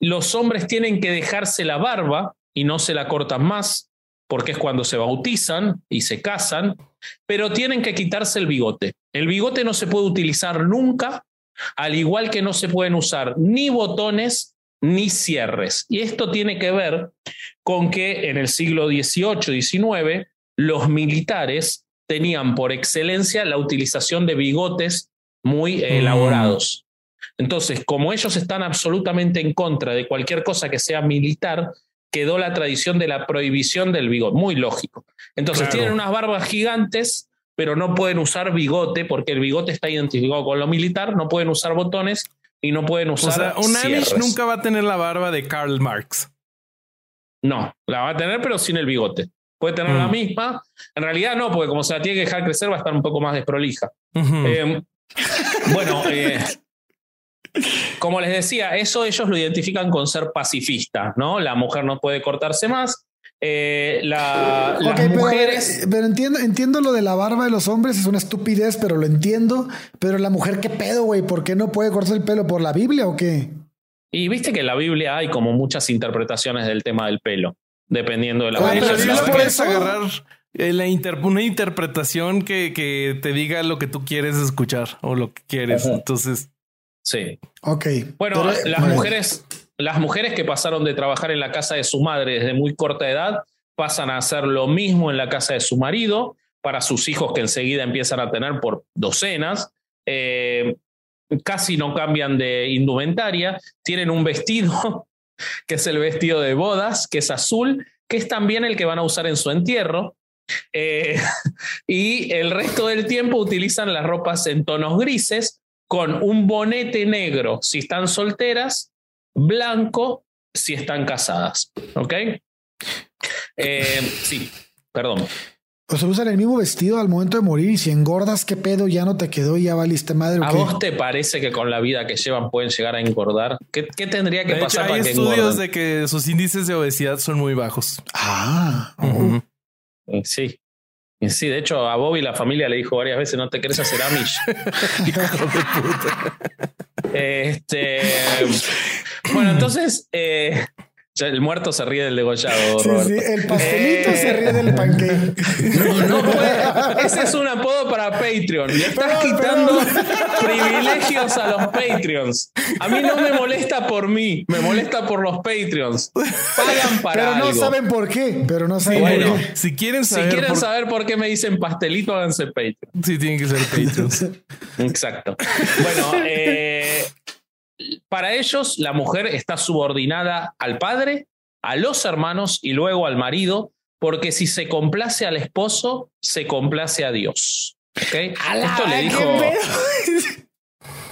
los hombres tienen que dejarse la barba y no se la cortan más, porque es cuando se bautizan y se casan, pero tienen que quitarse el bigote. El bigote no se puede utilizar nunca, al igual que no se pueden usar ni botones ni cierres. Y esto tiene que ver con que en el siglo XVIII, XIX, los militares tenían por excelencia la utilización de bigotes muy mm. elaborados. Entonces, como ellos están absolutamente en contra de cualquier cosa que sea militar, quedó la tradición de la prohibición del bigote, muy lógico. Entonces, tienen unas barbas gigantes, pero no pueden usar bigote porque el bigote está identificado con lo militar, no pueden usar botones y no pueden usar. O sea, un Amish nunca va a tener la barba de Karl Marx. No, la va a tener, pero sin el bigote. Puede tener la mm. misma. En realidad no, porque como se la tiene que dejar crecer, va a estar un poco más desprolija. Em, bueno, eh, como les decía, eso ellos lo identifican con ser pacifista, ¿no? La mujer no puede cortarse más, eh, la, las mujeres. Pero, entiendo, entiendo lo de la barba de los hombres, es una estupidez, pero lo entiendo. Pero la mujer, ¿qué pedo, güey? ¿Por qué no puede cortar el pelo? ¿Por la Biblia o qué? Y viste que en la Biblia hay como muchas interpretaciones del tema del pelo, dependiendo de la Biblia. En la Biblia puedes agarrar eh, una interpretación que, que, te diga lo que tú quieres escuchar o lo que quieres. Entonces. Sí. Ok. Bueno, las mujeres las mujeres que pasaron de trabajar en la casa de su madre desde muy corta edad pasan a hacer lo mismo en la casa de su marido, para sus hijos que enseguida empiezan a tener por docenas. Eh, casi no cambian de indumentaria, tienen un vestido que es el vestido de bodas, que es azul, que es también el que van a usar en su entierro. Eh, y el resto del tiempo utilizan las ropas en tonos grises, con un bonete negro si están solteras blanco si están casadas. ¿Ok? Eh, sí, perdón. O sea, usan el mismo vestido al momento de morir y si engordas, ¿qué pedo? Ya no te quedó y ya valiste madre. ¿A vos te parece que con la vida que llevan pueden llegar a engordar? ¿Qué, tendría que pasar para que engorden? Hay estudios de que sus índices de obesidad son muy bajos. Ah. Sí. Sí, de hecho, a Bobby la familia le dijo varias veces: No te querés hacer Amish. Hijo de puta. Este. Bueno, entonces, eh, el muerto se ríe del degollado. Sí, sí, el pastelito se ríe del pancake. No puede. Ese es un apodo para Patreon. Le estás quitando privilegios a los Patreons. A mí no me molesta por mí, me molesta por los Patreons. Pagan para Pero no algo. saben por qué. Pero no saben Bueno, por qué. Si quieren Si quieren por- saber por qué me dicen pastelito, háganse Patreon. sí tienen que ser Patreons. Exacto. Bueno, eh, para ellos la mujer está subordinada al padre, a los hermanos y luego al marido, porque si se complace al esposo, se complace a Dios. ¿Ok? Esto le dijo.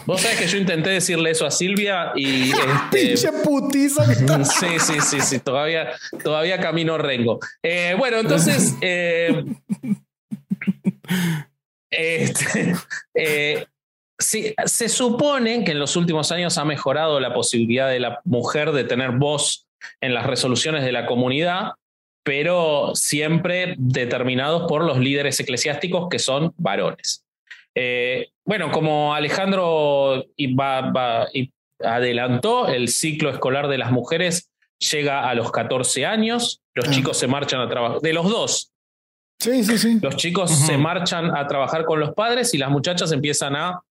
Vos sabés que yo intenté decirle eso a Silvia y este, Pinche putiza. Sí, sí, sí, sí, todavía, todavía camino rengo. Eh, bueno, entonces, eh, este, eh, sí, se supone que en los últimos años ha mejorado la posibilidad de la mujer de tener voz en las resoluciones de la comunidad, pero siempre determinados por los líderes eclesiásticos que son varones. Eh, bueno, como Alejandro y va- va- y adelantó, el ciclo escolar de las mujeres llega a los 14 años, los Ah. chicos se marchan a trabajar, de los dos, Sí, sí, sí. los chicos se marchan a trabajar con los padres y las muchachas empiezan a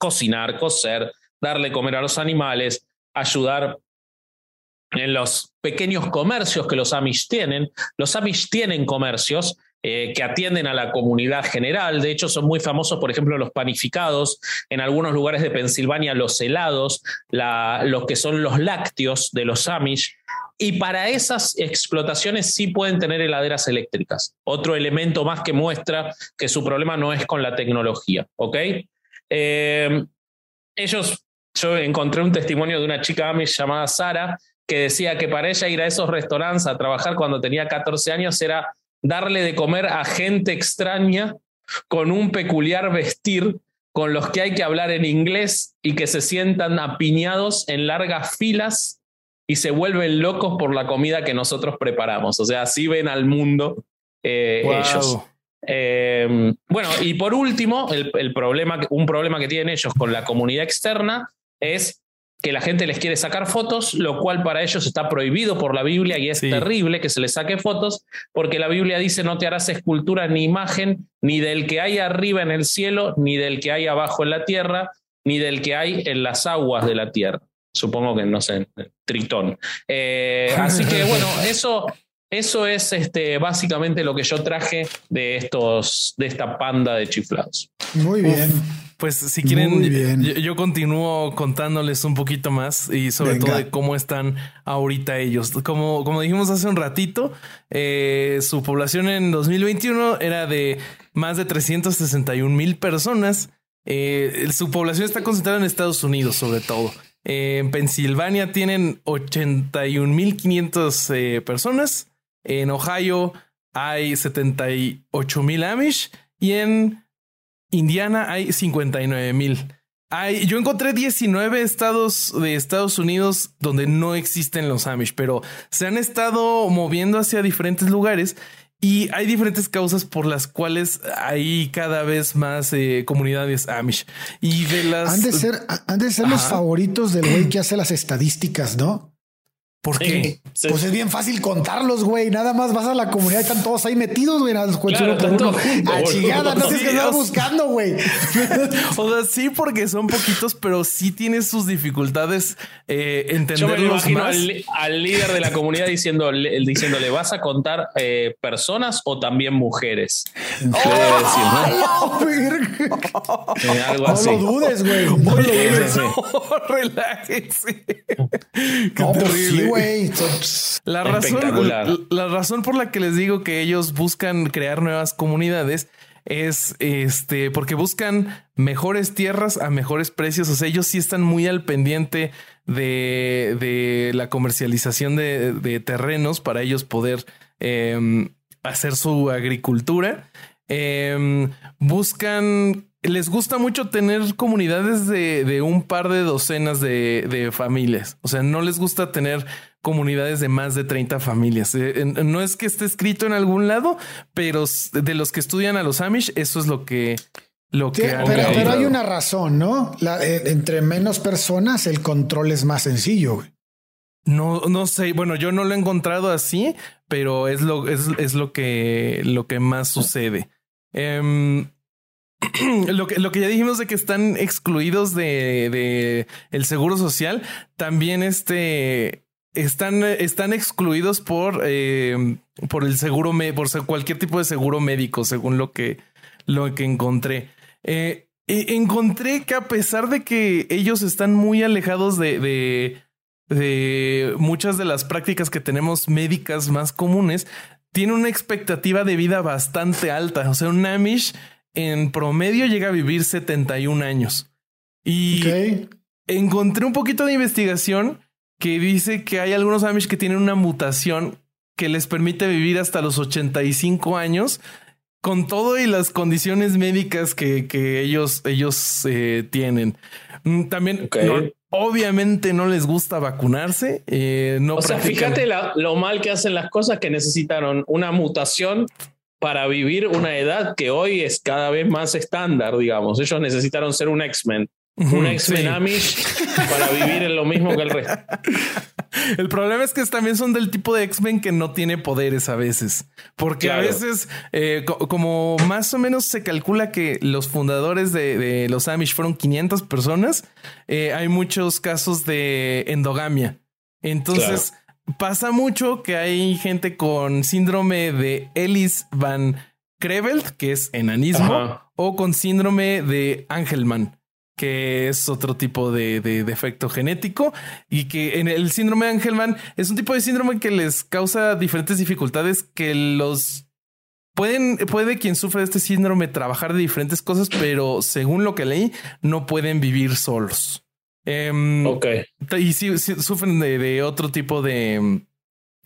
cocinar, coser, darle comer a los animales, ayudar en los pequeños comercios que los Amish tienen. Los Amish tienen comercios eh, que atienden a la comunidad general. De hecho, son muy famosos, por ejemplo, los panificados, en algunos lugares de Pensilvania los helados, la- los que son los lácteos de los Amish. Y para esas explotaciones sí pueden tener heladeras eléctricas. Otro elemento más que muestra que su problema no es con la tecnología. ¿Ok? Eh, ellos, yo encontré un testimonio de una chica Amish llamada Sara que decía que para ella ir a esos restaurantes a trabajar cuando tenía 14 años era darle de comer a gente extraña con un peculiar vestir con los que hay que hablar en inglés y que se sientan apiñados en largas filas y se vuelven locos por la comida que nosotros preparamos. O sea, así ven al mundo eh, Wow. ellos. Eh, bueno, y por último, el, el problema, un problema que tienen ellos con la comunidad externa es que la gente les quiere sacar fotos, lo cual para ellos está prohibido por la Biblia y es Sí. terrible que se les saque fotos, porque la Biblia dice no te harás escultura ni imagen ni del que hay arriba en el cielo, ni del que hay abajo en la tierra, ni del que hay en las aguas de la tierra. Supongo que no sé, Tritón. Eh, así que bueno, eso, eso es este, básicamente lo que yo traje de estos, de esta panda de chiflados. Muy bien. Pues si quieren. Yo, yo continúo contándoles un poquito más y sobre Venga. todo de cómo están ahorita ellos. Como, como dijimos hace un ratito, eh, su población en 2021 era de más de 361 mil personas. Eh, su población está concentrada en Estados Unidos, sobre todo. Eh, en Pensilvania tienen 81.500 eh, personas. En Ohio hay 78 mil Amish y en Indiana hay 59 mil. Hay, yo encontré 19 estados de Estados Unidos donde no existen los Amish, pero se han estado moviendo hacia diferentes lugares y hay diferentes causas por las cuales hay cada vez más eh, comunidades Amish. Y de las... Han de ser, han de ser los favoritos del güey que hace las estadísticas, ¿no? ¿Por qué? Sí. Pues es bien fácil contarlos, güey. Nada más vas a la comunidad y están todos ahí metidos, güey. Claro, A chingada, no tienes que sea- buscando, güey. O sea, sí, porque son poquitos, pero sí tiene sus dificultades eh, Yo me lo entenderlos imagino más. al, líder de la comunidad diciendo, le- diciéndole, ¿vas a contar eh, personas o también mujeres? Decir, ¿no? Eh, algo No así. lo dudes, güey. No lo dudes. Qué No, pues sí, terrible. Güey. La razón, la, razón por la que les digo que ellos buscan crear nuevas comunidades es este porque buscan mejores tierras a mejores precios. O sea, ellos sí están muy al pendiente de, de la comercialización de, de terrenos para ellos poder em, hacer su agricultura. Em, buscan, les gusta mucho tener comunidades de, de un par de docenas de, de familias. O sea, no les gusta tener comunidades de más de 30 familias. Eh, no es que esté escrito en algún lado, pero de los que estudian a los Amish, eso es lo que, lo Sí, que han pero, pero hay una razón, ¿no? La- eh, entre menos personas, el control es más sencillo, güey. No, no sé. Bueno, yo no lo he encontrado así, pero es lo, es, es lo que lo que más sucede. Em, lo que, lo que ya dijimos de que están excluidos de, de el seguro social, también este están, están excluidos por, eh, por el seguro, por cualquier tipo de seguro médico, según lo que, lo que encontré. Eh, encontré que a pesar de que ellos están muy alejados de, de, de, muchas de las prácticas que tenemos médicas más comunes, tiene una expectativa de vida bastante alta. O sea, un Amish en promedio llega a vivir 71 años. Y encontré un poquito de investigación que dice que hay algunos Amish que tienen una mutación que les permite vivir hasta los 85 años con todo y las condiciones médicas que, que ellos, ellos eh, tienen. Mm, también, obviamente, no les gusta vacunarse. Eh, no o sea, fíjate lo mal que hacen las cosas que necesitaron una mutación para vivir una edad que hoy es cada vez más estándar, digamos. Ellos necesitaron ser un X-Men un X-Men Amish para vivir en lo mismo que el resto. El problema es que también son del tipo de X-Men que no tiene poderes a veces, porque a veces, eh, como más o menos se calcula que los fundadores de, los Amish fueron 500 personas, eh, hay muchos casos de endogamia. Entonces pasa mucho que hay gente con síndrome de Ellis Van Creveld, que es enanismo, o con síndrome de Angelman que es otro tipo de, defecto genético y que en el síndrome de Angelman es un tipo de síndrome que les causa diferentes dificultades que los pueden, puede quien sufre de este síndrome trabajar de diferentes cosas, pero según lo que leí, no pueden vivir solos. Em, ok. Y sí, sufren de, otro tipo de,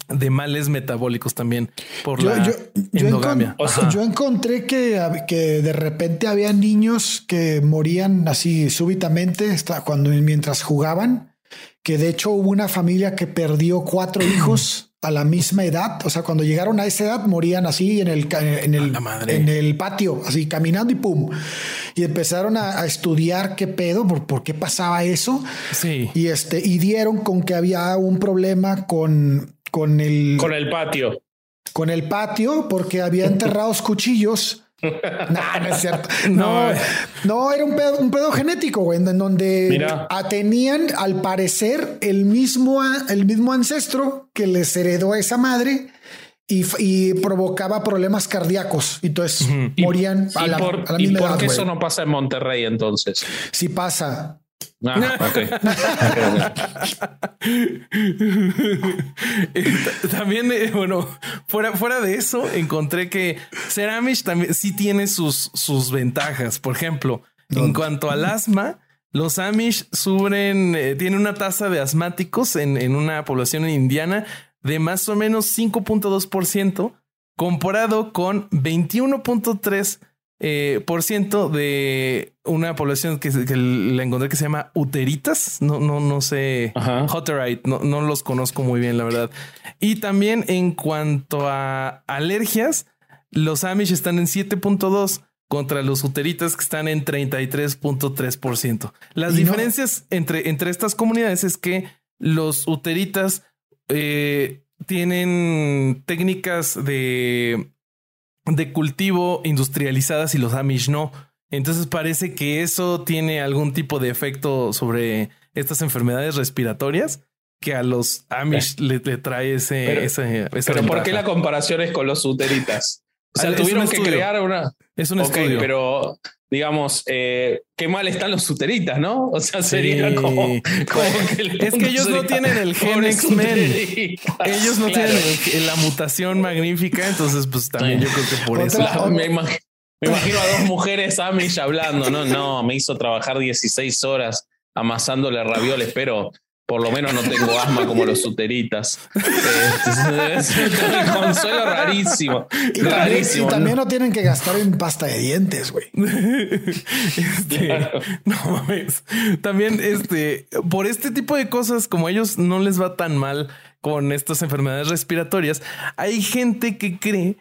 de males metabólicos también por la endogamia. yo, encontré que, que de repente había niños que morían así súbitamente cuando mientras jugaban, que de hecho hubo una familia que perdió cuatro hijos a la misma edad, o sea, cuando llegaron a esa edad morían así en el en el, en el patio, así caminando y pum. Y empezaron a, estudiar qué pedo, por, por, qué pasaba eso. Sí. Y este y dieron con que había un problema con con el... Con el patio. Con el patio, porque había enterrados cuchillos. no, no es cierto. No, no, era un pedo, un pedo genético, güey, en donde tenían al parecer el mismo, el mismo ancestro que les heredó a esa madre y, provocaba problemas cardíacos. Y entonces morían a la, por, a ¿y por qué eso no pasa en Monterrey entonces? Sí pasa. Ah, también, eh, bueno, fuera, fuera de eso, encontré que Ceramish también sí tiene sus, sus ventajas. Por ejemplo, en cuanto al asma, los Amish sufren, eh, tienen una tasa de asmáticos en, en una población indiana de más o menos 5.2%, comparado con 21.3% eh, por ciento de una población que, que, la encontré que se llama uteritas. No, no, no sé. No, no los conozco muy bien, la verdad. Y también en cuanto a alergias, los Amish están en 7.2 contra los uteritas que están en 33.3%. Las diferencias entre, entre estas comunidades es que los uteritas eh, tienen técnicas de de cultivo industrializadas y los Amish no. Entonces parece que eso tiene algún tipo de efecto sobre estas enfermedades respiratorias que a los Amish le, trae ese, pero, ese, pero ¿por qué la comparación es con los uteritas? O sea, tuvieron que crear una. Es un estudio. Pero digamos, eh, qué mal están los suteritas, ¿no? O sea, sería como, Es que ellos no tienen el gen X-Men. Ellos no tienen la mutación magnífica, entonces pues también yo creo que por eso. me, imagino, a dos mujeres Amish hablando, no, no, me hizo trabajar 16 horas amasándole ravioles, pero por lo menos no tengo asma como los suteritas. es un consuelo rarísimo. Y rarísimo. También, ¿no? tienen que gastar en pasta de dientes, güey. Este, no mames. También, este, por este tipo de cosas, como a ellos no les va tan mal con estas enfermedades respiratorias, hay gente que cree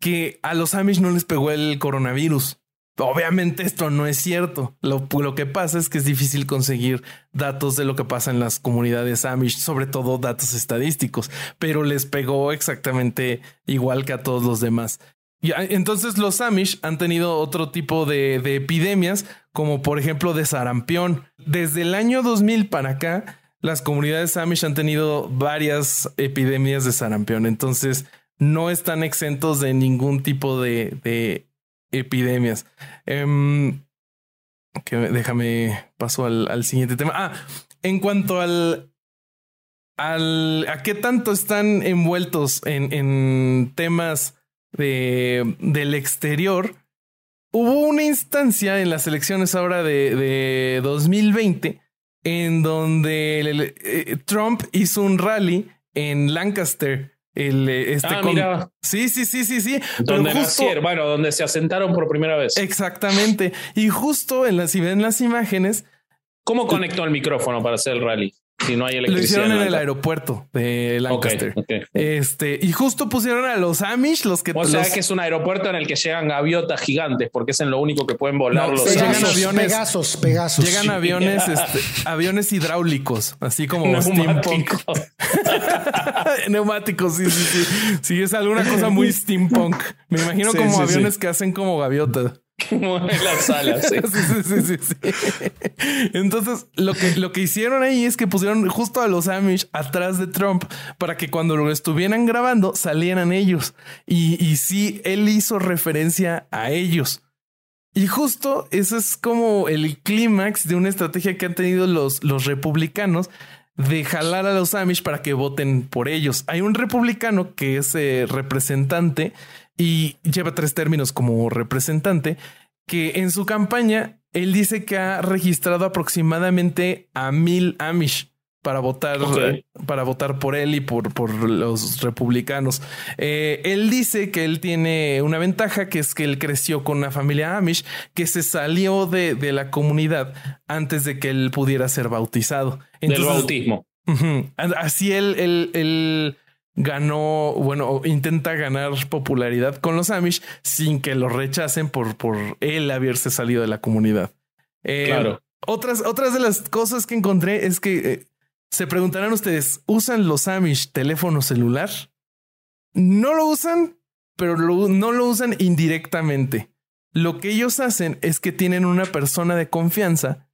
que a los Amish no les pegó el coronavirus. Obviamente esto no es cierto. Lo, lo, que pasa es que es difícil conseguir datos de lo que pasa en las comunidades Amish, sobre todo datos estadísticos, pero les pegó exactamente igual que a todos los demás. Y entonces los Amish han tenido otro tipo de, de epidemias, como por ejemplo de sarampión. Desde el año 2000 para acá, las comunidades Amish han tenido varias epidemias de sarampión. Entonces no están exentos de ningún tipo de epidemias. Um, que déjame paso al, al, siguiente tema. Ah, en cuanto al, al a qué tanto están envueltos en, en temas de, del exterior, hubo una instancia en las elecciones ahora de, de 2020 en donde eh, Trump hizo un rally en Lancaster. El, eh, este ah, Sí, sí, sí, sí, sí. Donde nacieron, bueno, donde se asentaron por primera vez. Exactamente. Y justo en las, si ven las imágenes. ¿Cómo conectó el micrófono para hacer el rally? Si no hay electricidad. Lo hicieron en, el aeropuerto de Lancaster. Este, y justo pusieron a los Amish, los que. O sea que es un aeropuerto en el que llegan gaviotas gigantes, porque es en lo único que pueden volar los llegan aviones. Pegasos, Pegasos. Llegan aviones, este, aviones hidráulicos, así como steampunk. Neumáticos, sí, sí, sí. Sí, es alguna cosa muy steampunk. Me imagino como aviones que hacen como gaviotas. En las sí, Entonces, lo que, lo que hicieron ahí es que pusieron justo a los Amish atrás de Trump para que cuando lo estuvieran grabando salieran ellos. Y, y sí, él hizo referencia a ellos. Y justo eso es como el clímax de una estrategia que han tenido los, los republicanos de jalar a los Amish para que voten por ellos. Hay un republicano que es eh, representante y lleva tres términos como representante, que en su campaña él dice que ha registrado aproximadamente a mil Amish para votar, para votar por él y por, por los republicanos. Eh, él dice que él tiene una ventaja, que es que él creció con una familia Amish que se salió de, de la comunidad antes de que él pudiera ser bautizado. Del bautismo. Así él, él, él ganó, bueno, intenta ganar popularidad con los Amish sin que lo rechacen por, por él haberse salido de la comunidad. Eh, claro. Otras, otras de las cosas que encontré es que eh, se preguntarán ustedes, ¿usan los Amish teléfono celular? No lo usan, pero no lo usan indirectamente. Lo que ellos hacen es que tienen una persona de confianza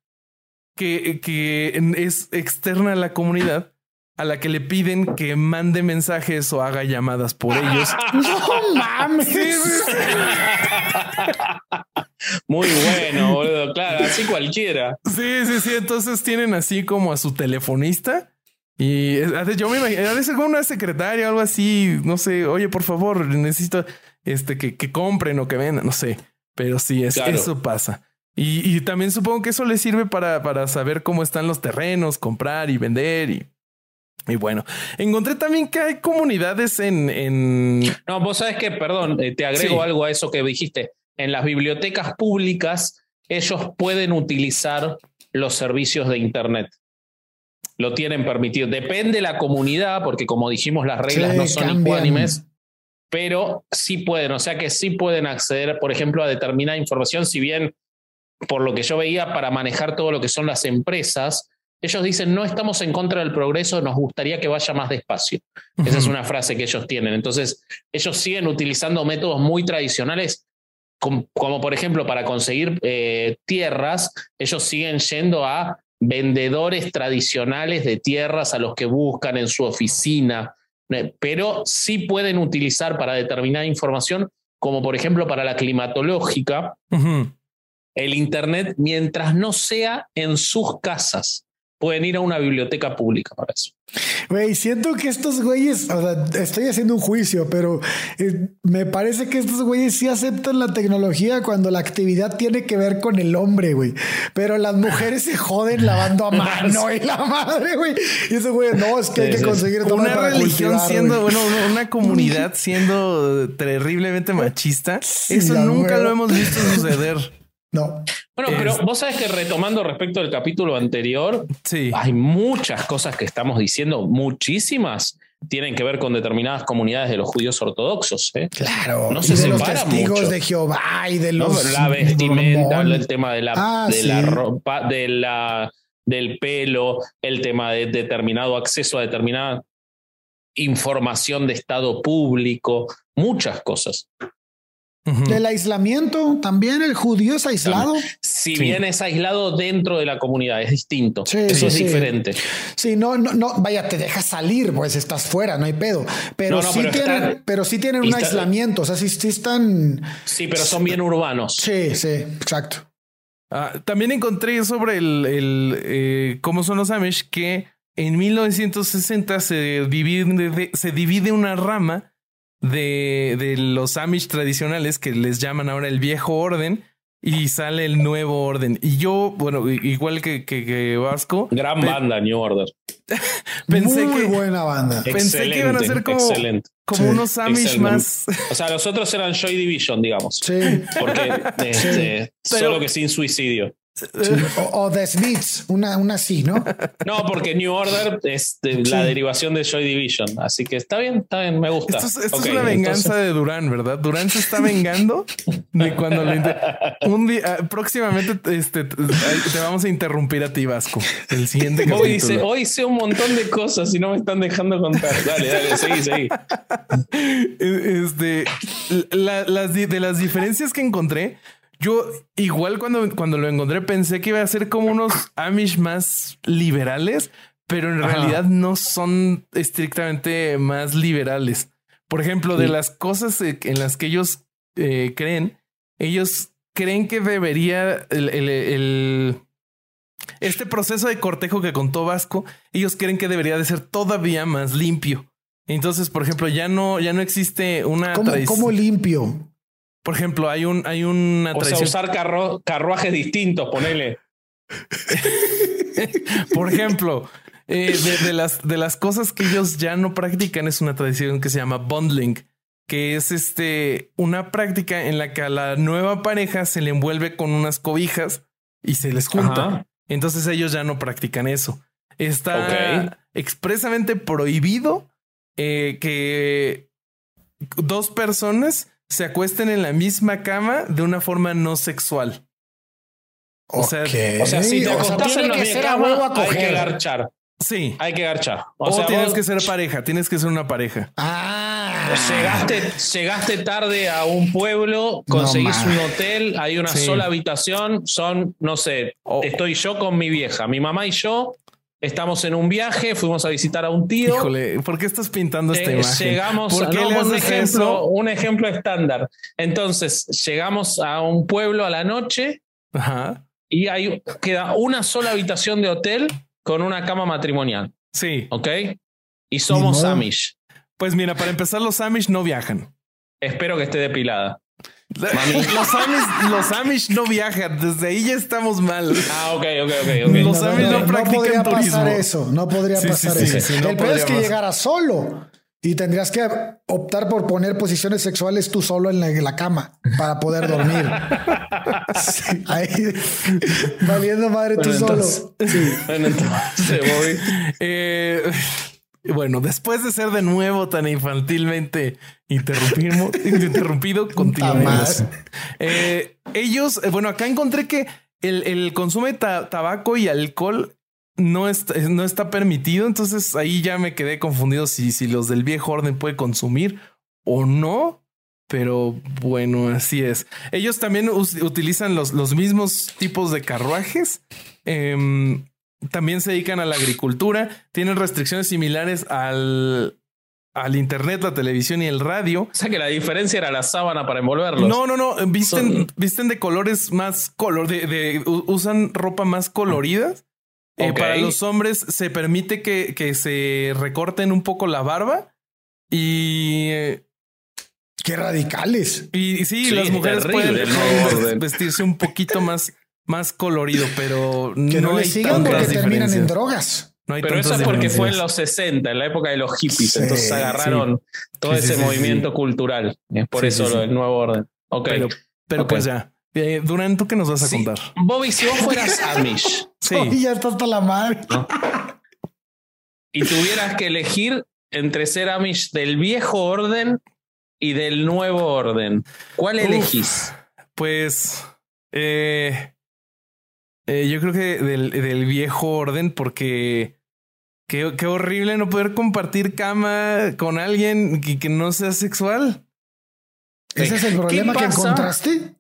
que, que es externa a la comunidad a la que le piden que mande mensajes o haga llamadas por ellos. no mames. Muy bueno, boludo. Claro, así cualquiera. Sí, sí, sí. Entonces tienen así como a su telefonista. Y yo me imagino, a veces con una secretaria o algo así, no sé, oye, por favor, necesito este que, que compren o que vendan, no sé. Pero sí, es, eso pasa. Y, y, también supongo que eso les sirve para, para saber cómo están los terrenos, comprar y vender y y bueno, encontré también que hay comunidades en... en... No, vos sabes que, perdón, eh, te agrego algo a eso que dijiste. En las bibliotecas públicas, ellos pueden utilizar los servicios de Internet. Lo tienen permitido. Depende de la comunidad, porque como dijimos, las reglas no son iguánimes, pero sí pueden, o sea que sí pueden acceder, por ejemplo, a determinada información, si bien por lo que yo veía, para manejar todo lo que son las empresas, ellos dicen, no estamos en contra del progreso, nos gustaría que vaya más despacio. Esa es una frase que ellos tienen. Entonces, ellos siguen utilizando métodos muy tradicionales, como, por ejemplo para conseguir eh, tierras, ellos siguen yendo a vendedores tradicionales de tierras a los que buscan en su oficina, eh, pero sí pueden utilizar para determinada información, como por ejemplo para la climatológica, el Internet, mientras no sea en sus casas pueden ir a una biblioteca pública para eso. Güey, siento que estos güeyes, o sea, estoy haciendo un juicio, pero eh, me parece que estos güeyes sí aceptan la tecnología cuando la actividad tiene que ver con el hombre, güey. Pero las mujeres se joden lavando a mano y la madre, güey. Y ese güey, no, es que hay que conseguir una religión siendo, bueno, una comunidad siendo terriblemente machista. Eso nunca lo hemos visto suceder. No. Bueno, pero vos sabes que retomando respecto al capítulo anterior, sí. hay muchas cosas que estamos diciendo, muchísimas, tienen que ver con determinadas comunidades de los judíos ortodoxos. ¿eh? Claro, No y se de los testigos mucho. de Jehová y de los la vestimenta, el tema de la, Ah, de la ropa, de la, del pelo, el tema de determinado acceso a determinada información de estado público, muchas cosas. Del aislamiento también, el judío es aislado. Si Sí. bien es aislado dentro de la comunidad, es distinto. Sí, Eso sí, es sí. diferente. Sí, no, no, no, vaya, te dejas salir, pues estás fuera, no hay pedo. Pero No, no, sí pero tienen, están- pero sí tienen un está- aislamiento. O sea, sí, sí están. Sí, pero son bien urbanos. Sí, sí, exacto. Ah, también encontré sobre el, el, eh, cómo son los Amish que en 1960 se divide, de- se divide una rama de, de los Amish tradicionales que les llaman ahora el viejo orden y sale el nuevo orden. Y yo, bueno, igual que, que, que Vasco, Gran banda, New Order. pensé Muy que, buena banda. Pensé que iban a ser como- excelente. como Sí, unos Amish excelente. más... O sea, los otros eran Joy Division, digamos. Sí. Porque este, solo que sin suicidio. Sí. O, o The Smiths, una, una así, ¿no? No, porque New Order es de- la Sí. derivación de Joy Division. Así que está bien, está bien, me gusta. Esto es, esto Ok, es una venganza entonces- de Durán, ¿verdad? Durán se está vengando de cuando lo inte- un día ah, próximamente este, te vamos a interrumpir a ti, Vasco. El siguiente Hoy capítulo. dice, hoy sé un montón de cosas y no me están dejando contar. Dale, dale, seguí, seguí. Este, la- las de las diferencias que encontré, yo igual cuando, cuando lo encontré pensé que iba a ser como unos Amish más liberales, pero en Ajá. realidad no son estrictamente más liberales. Por ejemplo, de las cosas eh, en las que ellos eh, creen, ellos creen que debería el, el- el- este proceso de cortejo que contó Vasco, ellos creen que debería de ser todavía más limpio. Entonces, por ejemplo, ya no, ya no existe una ¿Cómo, cómo limpio? Por ejemplo, hay un, hay una O sea, usar carro- carruajes distintos, ponele. Por ejemplo, eh, de, de las, de las cosas que ellos ya no practican es una tradición que se llama bundling, que es este una práctica en la que a la nueva pareja se le envuelve con unas cobijas y se les junta. Ajá. Entonces ellos ya no practican eso. Está expresamente prohibido eh, que dos personas se acuesten en la misma cama de una forma no sexual. O sea. O sea, si te tiene en la misma cama, hay que garchar. Sí. Hay que garchar. O, O, sea, tienes vos que ser pareja, tienes que ser una pareja. Ah, llegaste, llegaste tarde a un pueblo, conseguís un hotel, hay una Sí. sola habitación, son, no sé, estoy yo con mi vieja, mi mamá y yo estamos en un viaje, fuimos a visitar a un tío. Híjole, ¿por qué estás pintando esta Eh, imagen? llegamos ¿Por qué no, un ejemplo, eso? un ejemplo estándar. Entonces, llegamos a un pueblo a la noche Ajá. y hay, queda una sola habitación de hotel con una cama matrimonial, Sí. ¿ok? Y somos. Amish. Pues mira, para empezar, los Amish no viajan. Espero que esté depilada. Los Amish, los Amish no viajan. Desde ahí ya estamos mal. Ah, ok, ok, ok. ok. Los Amish no practican podría turismo. pasar eso, no podría Sí, pasar sí, eso. sí, sí, no el peor es que llegara solo y tendrías que optar por poner posiciones sexuales tú solo en la, en la cama para poder dormir. Sí, ahí valiendo madre tú Bueno, solo. entonces- Sí. Bueno, entonces, Bobby. Eh, bueno, después de ser de nuevo tan infantilmente interrumpimos- interrumpido, continuamos. Eh, ellos, eh, bueno, acá encontré que el, el consumo de ta- tabaco y alcohol no está, no está permitido. Entonces ahí ya me quedé confundido si, si los del viejo orden puede consumir o no. Pero bueno, así es. Ellos también utilizan los, los mismos tipos de carruajes. Em, también se dedican a la agricultura. Tienen restricciones similares al, al internet, la televisión y el radio. O sea que la diferencia era la sábana para envolverlos. No, no, no. Visten, Son- visten de colores más color, de, de- usan ropa más colorida. Eh, Ok. para los hombres se permite que, que se recorten un poco la barba. Y, eh, Qué radicales. y sí, Sí, las mujeres terrible pueden, orden. vestirse un poquito más, más colorido, pero Que no, no, le hay sigan porque terminan en drogas. No hay Pero eso es porque fue en los 60, en la época de los hippies. Sí, entonces agarraron todo Sí, ese sí, movimiento cultural. Es por Sí, eso sí, lo sí. del nuevo orden. Ok. Pero, pues ya. Eh, Durán, ¿tú qué nos vas a Sí. contar? Bobby, si vos fueras Amish Sí. Ya está hasta la madre. y tuvieras que elegir entre ser Amish del viejo orden y del nuevo orden. ¿Cuál elegís? Pues eh, eh, yo creo que del, del, viejo orden, porque qué, qué, horrible no poder compartir cama con alguien que, que no sea sexual. ¿Ese es el problema que encontraste?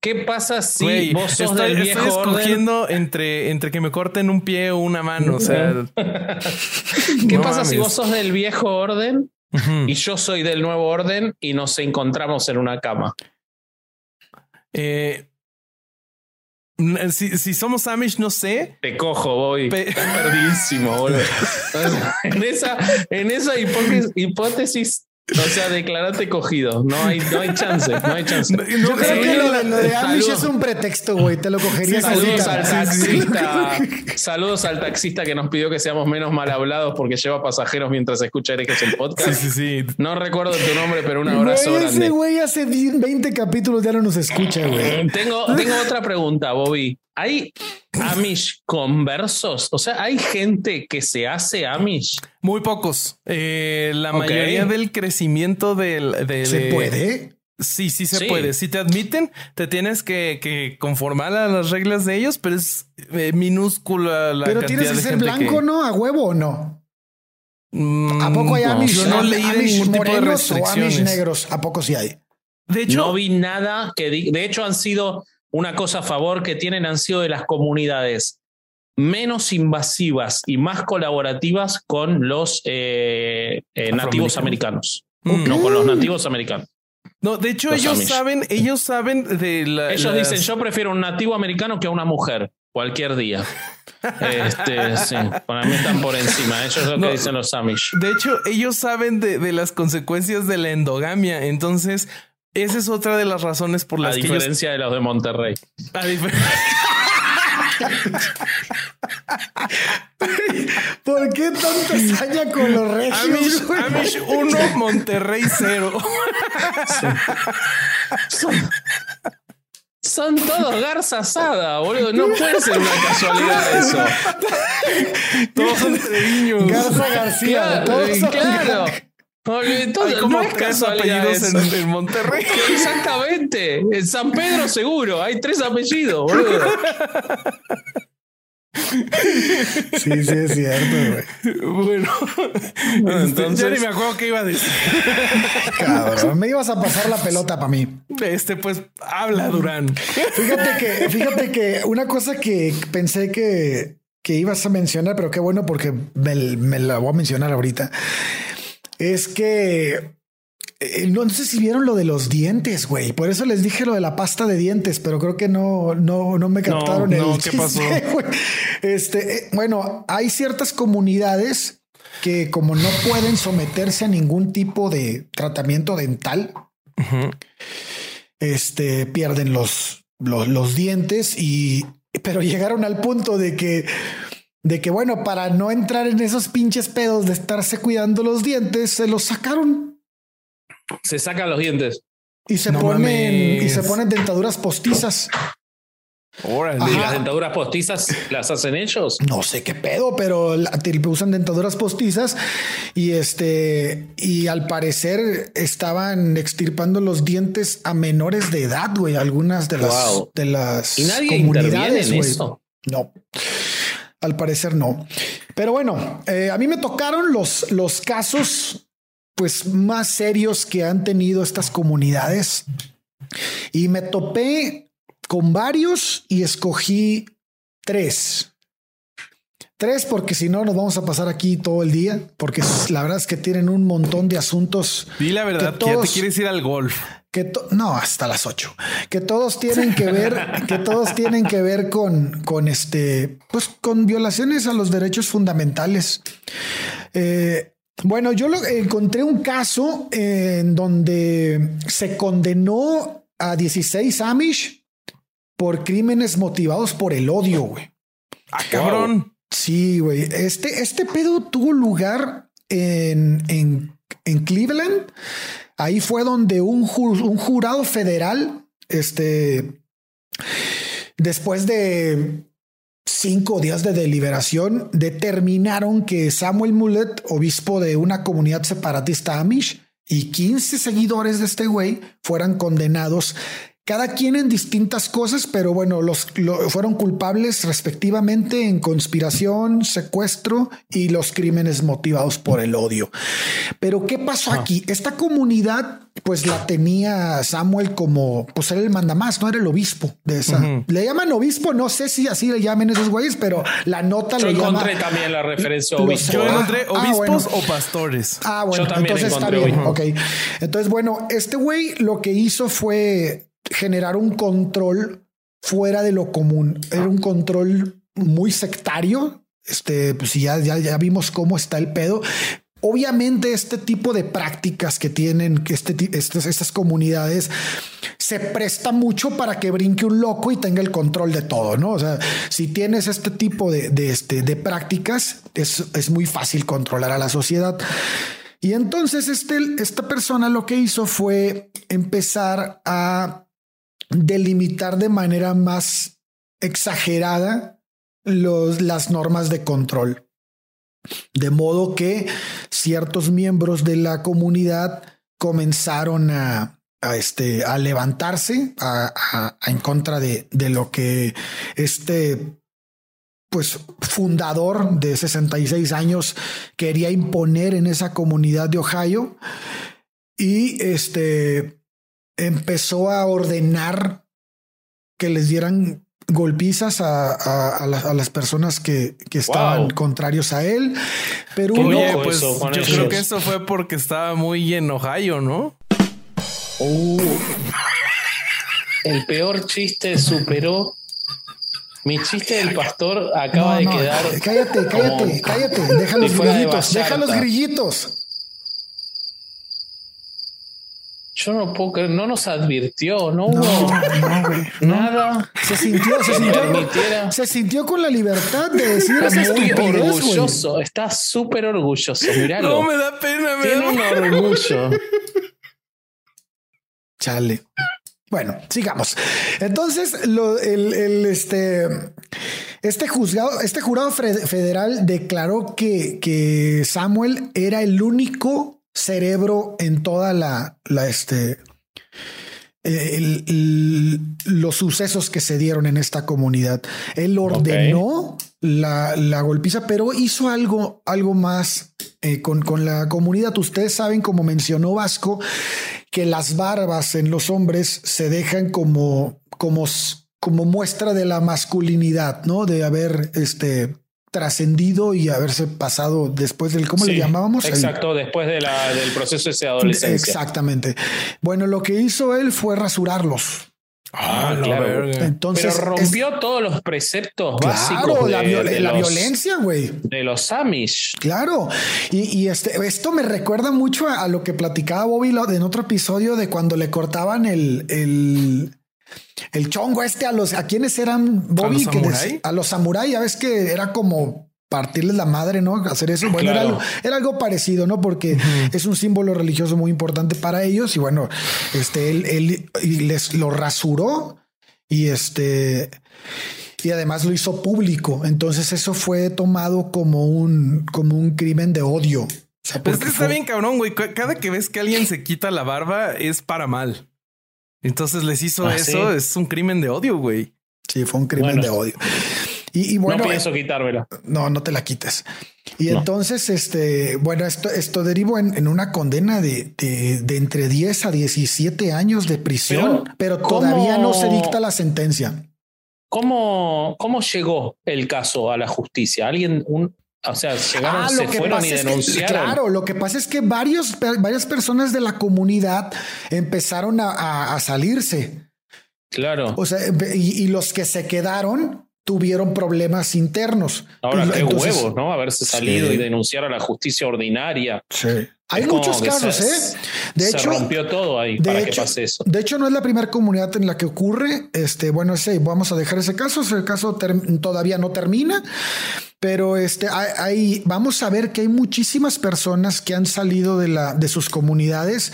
¿Qué pasa si vos sos estoy, del viejo estoy escogiendo entre, entre que me corten un pie o una mano? O sea, ¿qué no pasa mames. si vos sos del viejo orden uh -huh. y yo soy del nuevo orden y nos encontramos en una cama? Eh, si, si, somos Amish, no sé. Te cojo, voy. Pe perdidísimo, boludo. en esa, en esa hipótesis, hipótesis o sea, declarate cogido. No hay, no hay chance. No hay chance. No, Yo creo que lo, lo de Amish Saludos. es un pretexto, güey. Te lo cogerías sí, Saludos al taxista. Saludos al taxista que nos pidió que seamos menos mal hablados porque lleva pasajeros mientras escucha Herejes el podcast. Sí, sí, sí. No recuerdo tu nombre, pero un abrazo güey, grande. Ese güey hace 20 capítulos ya no nos escucha, güey. Tengo, tengo otra pregunta, Bobby. ¿Hay Amish conversos? O sea, ¿hay gente que se hace Amish? Muy pocos. Eh, la okay. mayoría del crecimiento del... De, ¿Se de, puede? Sí, sí se sí. puede. Si te admiten, te tienes que, que, conformar a las reglas de ellos, pero es eh, minúscula la Pero cantidad tienes que de ser blanco, que... ¿no? ¿A huevo o no? Mm, ¿A poco hay Amish? Yo no leí Amish ningún tipo de morenos o. Amish negros? ¿A poco sí hay? De hecho, no vi nada que... De hecho, han sido una cosa a favor que tienen han sido de las comunidades menos invasivas y más colaborativas con los eh, eh, nativos americanos. Okay. No, con los nativos americanos. No, de hecho, los ellos Amish. saben, ellos saben de la. Ellos las... dicen: Yo prefiero un nativo americano que a una mujer, cualquier día. este, sí, para mí están por encima. Eso es lo que dicen los Amish. De hecho, ellos saben de, de las consecuencias de la endogamia. Entonces, esa es otra de las razones por las a que. A diferencia ellos... de los de Monterrey. A diferencia. ¿Por qué tanta saña con los regios? Amish, Amish 1, Monterrey 0. Sí. Son, son, todos garza asada, boludo. No puede ser una casualidad eso. todos son treviños. Garza García. Claro, todos son claro. Hay como no es tres casualidad apellidos eso. en, en, Monterrey. Exactamente. En San Pedro seguro. Hay tres apellidos, boludo. Sí, sí, es cierto, güey. Bueno, entonces ya ni me acuerdo qué iba a decir. Cabrón, me ibas a pasar la pelota para mí. Este, pues, habla, Durán. Fíjate que, fíjate que una cosa que pensé que, que ibas a mencionar, pero qué bueno porque me, me la voy a mencionar ahorita es que eh, no sé si vieron lo de los dientes, güey. Por eso les dije lo de la pasta de dientes, pero creo que no, no, no me captaron no, el no, ¿qué pasó? Güey. Este, eh, bueno, hay ciertas comunidades que como no pueden someterse a ningún tipo de tratamiento dental, uh -huh. este, pierden los, los, los dientes y, pero llegaron al punto de que de que bueno, para no entrar en esos pinches pedos de estarse cuidando los dientes, se los sacaron. Se sacan los dientes. Y se no ponen mames. y se ponen dentaduras postizas. Órale, ¿Y las dentaduras postizas las hacen ellos? No sé qué pedo, pero usan dentaduras postizas y este y al parecer estaban extirpando los dientes a menores de edad, güey, algunas de las wow. de las ¿Y nadie comunidades, en eso? No. Al parecer no. Pero bueno, eh, a mí me tocaron los, los casos pues más serios que han tenido estas comunidades y me topé con varios y escogí tres. Tres porque si no nos vamos a pasar aquí todo el día porque la verdad es que tienen un montón de asuntos. Di la verdad, que, todos, que ya te quieres ir al golf. Que no, hasta las ocho. Que todos tienen que ver, que todos tienen que ver con, con este, pues con violaciones a los derechos fundamentales. Eh, bueno, yo lo, encontré un caso en donde se condenó a 16 Amish por crímenes motivados por el odio, güey. Ah, cabrón. Wow. Sí, güey. Este, este pedo tuvo lugar en, en, en Cleveland. Ahí fue donde un, jur, un jurado federal, este, después de cinco días de deliberación, determinaron que Samuel Mulet, obispo de una comunidad separatista Amish, y 15 seguidores de este güey fueran condenados cada quien en distintas cosas, pero bueno, los fueron culpables respectivamente en conspiración, secuestro y los crímenes motivados por el odio. Pero ¿qué pasó aquí? Esta comunidad, pues la tenía Samuel como, pues era el mandamás, no era el obispo de esa. Le llaman obispo, no sé si así le llamen esos güeyes, pero la nota Yo lo llama. encontré también la referencia a obispo. Yo encontré Ah, obispos bueno. o pastores. Ah, bueno, Yo también entonces está bien. Ok. Entonces, bueno, este güey lo que hizo fue generar un control fuera de lo común. Era un control muy sectario. Este, pues ya, ya, ya vimos cómo está el pedo. Obviamente, este tipo de prácticas que tienen que este, estas, estas comunidades se presta mucho para que brinque un loco y tenga el control de todo, ¿no? O sea, si tienes este tipo de, de, este, de prácticas, es, es muy fácil controlar a la sociedad. Y entonces este, esta persona lo que hizo fue empezar a delimitar de manera más exagerada los, las normas de control. De modo que ciertos miembros de la comunidad comenzaron a, este, a levantarse a- a en contra de, de lo que este pues fundador de 66 años quería imponer en esa comunidad de Ohio y este empezó a ordenar que les dieran golpizas a, a- a la- a las personas que, que estaban Wow. contrarios a él. Pero uno, pues eso yo ellos. creo que eso fue porque estaba muy en Ohio, ¿no? Uh, el peor chiste superó. Mi chiste del pastor acaba No, de quedar. cállate, cállate, como- cállate, deja los grillitos, deja los grillitos. Yo no puedo creer, no nos advirtió, no hubo no, güey. no. nada. Se sintió, se sintió, se sintió con la libertad de decir güey. orgulloso, está súper orgulloso. Míralo. No, me da pena, me Tiene da un orgullo. Chale. Bueno, sigamos. Entonces, lo, el, el, este, este juzgado, este jurado federal declaró que, que Samuel era el único cerebro en toda la, la este, el- el- los sucesos que se dieron en esta comunidad. Él ordenó la, la golpiza, pero hizo algo, algo más eh, con, con la comunidad. Ustedes saben, como mencionó Vasco, que las barbas en los hombres se dejan como, como, como muestra de la masculinidad, ¿no? De haber este trascendido y haberse pasado después del, ¿cómo le llamábamos? El- Exacto, después de la, del proceso ese de adolescencia. Exactamente. Bueno, lo que hizo él fue rasurarlos. Ah, la claro. Entonces, Pero rompió todos los preceptos básicos claro, de, la, viol- de la los, violencia, güey. de los Amish. Claro, y, y este, esto me recuerda mucho a, a lo que platicaba Bobby en otro episodio de cuando le cortaban el, el, el chongo este a los, a quienes eran Bobby, los a los samuráis, ya ves que era como partirles la madre, ¿no? Hacer eso. Bueno, era, algo, era algo parecido, ¿no? Porque es un símbolo religioso muy importante para ellos. Y bueno, este, él, él y les lo rasuró y este, y además lo hizo público. Entonces eso fue tomado como un, como un crimen de odio. O sea, Pues está fue- bien cabrón, güey. Ca- Cada que ves que alguien se quita la barba es para mal. Entonces les hizo Ah, eso, ¿sí? es un crimen de odio, güey. Sí, fue un crimen Bueno. de odio. Y, y bueno, no pienso quitármela. no, no te la quites. Y No. entonces, este, bueno, esto, esto derivó en, en una condena de, de, de entre 10 a 17 años de prisión, pero, Pero, todavía ¿cómo- no se dicta la sentencia. ¿Cómo, ¿Cómo llegó el caso a la justicia? ¿Alguien, un, o sea, llegaron, Ah, se fueron y que- denunciaron? claro, lo que pasa es que varios, varias personas de la comunidad empezaron a, a- a salirse. Claro. O sea, y, y los que se quedaron tuvieron problemas internos. Ahora, qué entonces- huevos, ¿no? Haberse salido Sí. y denunciar a la justicia ordinaria. Sí. Hay Es muchos casos, se- ¿eh? De se hecho, rompió todo ahí de para hecho, que pase eso. De hecho, no es la primera comunidad en la que ocurre. Este, bueno, ese, vamos a dejar ese caso. Ese caso todavía no termina, pero este, hay, hay- vamos a ver que hay muchísimas personas que han salido de la de sus comunidades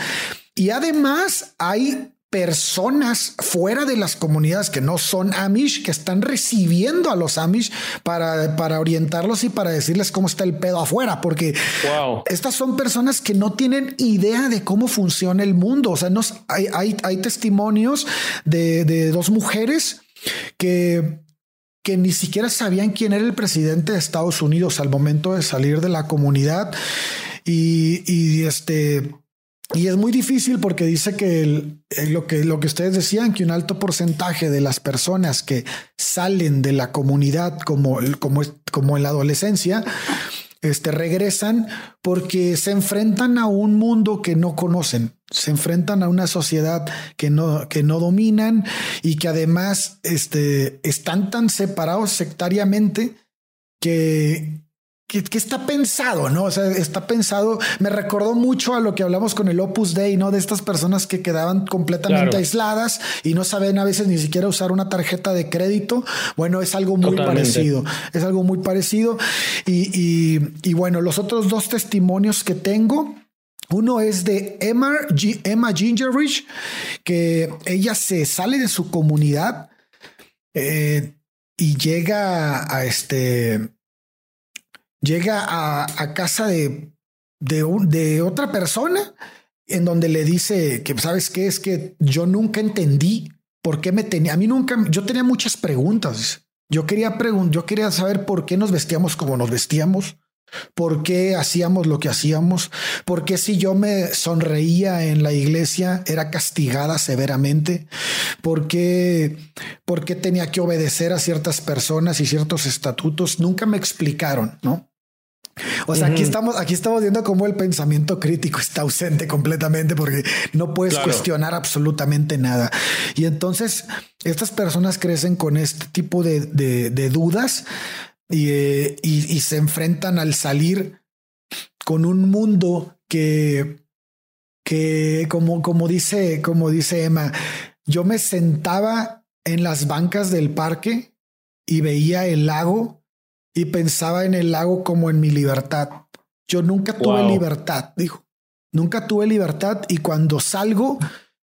y además hay personas fuera de las comunidades que no son Amish, que están recibiendo a los Amish para, para orientarlos y para decirles cómo está el pedo afuera, porque estas son personas que no tienen idea de cómo funciona el mundo. O sea, nos, hay, hay, hay testimonios de, de dos mujeres que que ni siquiera sabían quién era el presidente de Estados Unidos al momento de salir de la comunidad. Y, este y es muy difícil porque dice que lo que lo que ustedes decían que un alto porcentaje de las personas que salen de la comunidad como como como en la adolescencia este, regresan porque se enfrentan a un mundo que no conocen, se enfrentan a una sociedad que no, que no dominan y que además este, están tan separados sectariamente que, que, está pensado, ¿no? O sea, está pensado, me recordó mucho a lo que hablamos con el Opus Dei, ¿no? De estas personas que quedaban completamente aisladas y no saben a veces ni siquiera usar una tarjeta de crédito. Bueno, es algo muy parecido, es algo muy parecido. Y, y, bueno, los otros dos testimonios que tengo, uno es de Emma, Emma Gingerich, que ella se sale de su comunidad eh, y llega a este llega a, casa de, de, otra persona en donde le dice que, ¿sabes qué? Es que yo nunca entendí por qué me tenía, a mí nunca, yo tenía muchas preguntas. Yo quería preguntar, yo quería saber por qué nos vestíamos como nos vestíamos, por qué hacíamos lo que hacíamos, por qué si yo me sonreía en la iglesia era castigada severamente, por qué, por qué tenía que obedecer a ciertas personas y ciertos estatutos. Nunca me explicaron, ¿no? O sea, aquí estamos, aquí estamos viendo cómo el pensamiento crítico está ausente completamente porque no puedes cuestionar absolutamente nada. Y entonces estas personas crecen con este tipo de, dudas eh, y, se enfrentan al salir con un mundo que, que como, como dice, como dice Emma, yo me sentaba en las bancas del parque y veía el lago y pensaba en el lago como en mi libertad. Yo nunca tuve libertad, dijo. Nunca tuve libertad y cuando salgo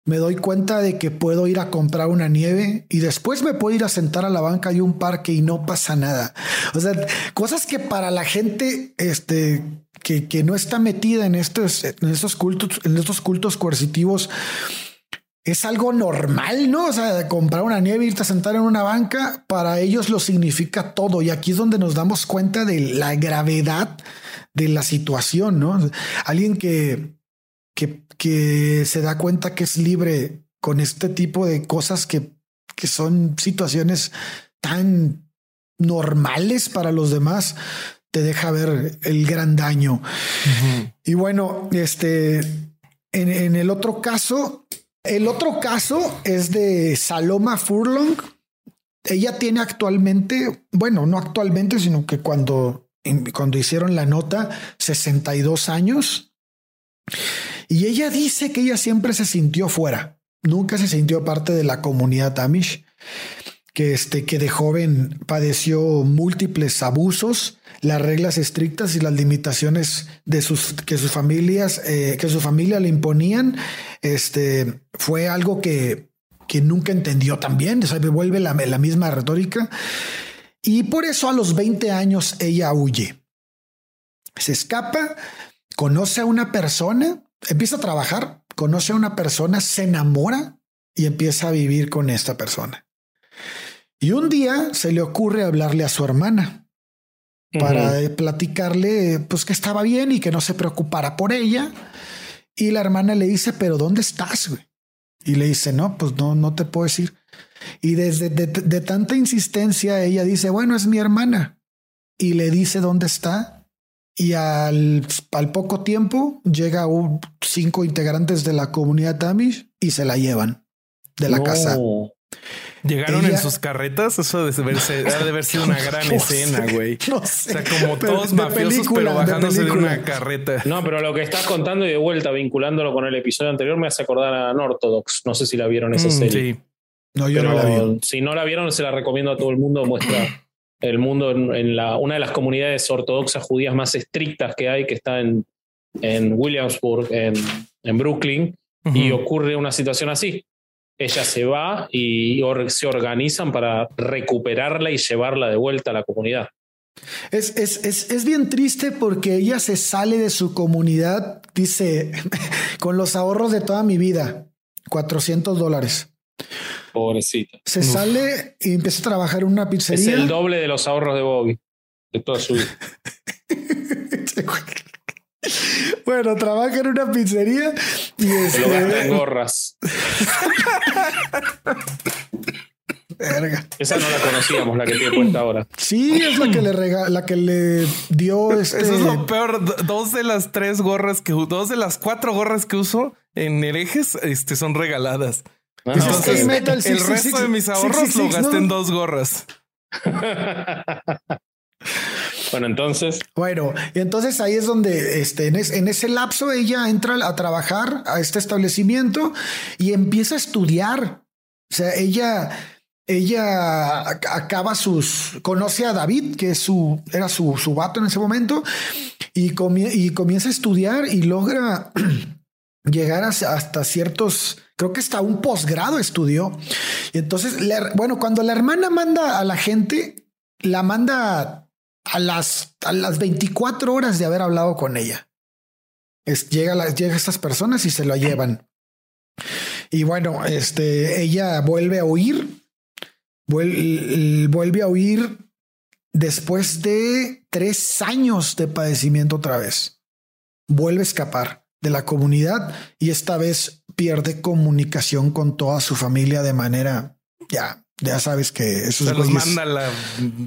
me doy cuenta de que puedo ir a comprar una nieve y después me puedo ir a sentar a la banca de un parque y no pasa nada. O sea, cosas que para la gente este, que, que no está metida en estos, en estos cultos, en estos cultos coercitivos, es algo normal, ¿no? O sea, comprar una nieve, irte a sentar en una banca, para ellos lo significa todo. Y aquí es donde nos damos cuenta de la gravedad de la situación, ¿no? Alguien que, que, que se da cuenta que es libre con este tipo de cosas que, que son situaciones tan normales para los demás, te deja ver el gran daño. Y bueno, este, en, en el otro caso, el otro caso es de Saloma Furlong. Ella tiene actualmente, bueno, no actualmente, sino que cuando, cuando hicieron la nota, 62 años. Y ella dice que ella siempre se sintió fuera, nunca se sintió parte de la comunidad Amish, que, este, que de joven padeció múltiples abusos las reglas estrictas y las limitaciones de sus que sus familias eh, que su familia le imponían este fue algo que, que nunca entendió también se vuelve la, la misma retórica. Y por eso a los 20 años ella huye. Se escapa conoce a una persona empieza a trabajar conoce a una persona se enamora y empieza a vivir con esta persona y un día se le ocurre hablarle a su hermana para platicarle pues que estaba bien y que no se preocupara por ella. Y la hermana le dice, pero ¿dónde estás? Y le dice, no, pues no, no te puedo decir. Y desde de, tanta insistencia, ella dice, bueno, es mi hermana. Y le dice dónde está. Y al, al poco tiempo llega un, cinco integrantes de la comunidad Tamish y se la llevan de la casa. Llegaron en sus carretas, eso de verse, ha de haber sido una gran escena, güey. No sé, o sea, como todos mafiosos, pero bajándose de, una carreta. No, pero lo que estás contando y de vuelta vinculándolo con el episodio anterior me hace acordar a Northodox. No sé si la vieron esa mm, serie. Sí. No, yo no la vi. Si no la vieron, se la recomiendo a todo el mundo. Muestra el mundo en, la, una de las comunidades ortodoxas judías más estrictas que hay, que está en, en Williamsburg, en, en Brooklyn, y ocurre una situación así ella se va y se organizan para recuperarla y llevarla de vuelta a la comunidad. Es, es, es, es, bien triste porque ella se sale de su comunidad, dice, con los ahorros de toda mi vida, 400 dólares. Pobrecita. Se sale y empieza a trabajar en una pizzería. Es el doble de los ahorros de Bobby, de toda su vida. bueno, trabaja en una pizzería y es. Lo gasta en gorras. Esa no la conocíamos, la que tiene puesta ahora. Sí, es la que le rega la que le dio este. Eso es lo peor. Dos de las tres gorras que dos de las cuatro gorras que uso en herejes este, son regaladas. Ah, Entonces, el resto de mis ahorros lo gasté en dos gorras. bueno, entonces. Bueno, y entonces ahí es donde este, en, en, ese lapso ella entra a trabajar a este establecimiento y empieza a estudiar. O sea, ella ella acaba sus, conoce a David, que es su, era su, su vato en ese momento, y, y comienza a estudiar y logra llegar hasta ciertos, creo que hasta un posgrado estudió. Y entonces, bueno, cuando la hermana manda a la gente, la manda a las, a las 24 horas de haber hablado con ella. Es, llega, llega a estas personas y se lo llevan. Y bueno, este, ella vuelve a huir vuelve a huir después de tres años de padecimiento otra vez. Vuelve a escapar de la comunidad y esta vez pierde comunicación con toda su familia de manera ya. Ya sabes que eso Se los manda la.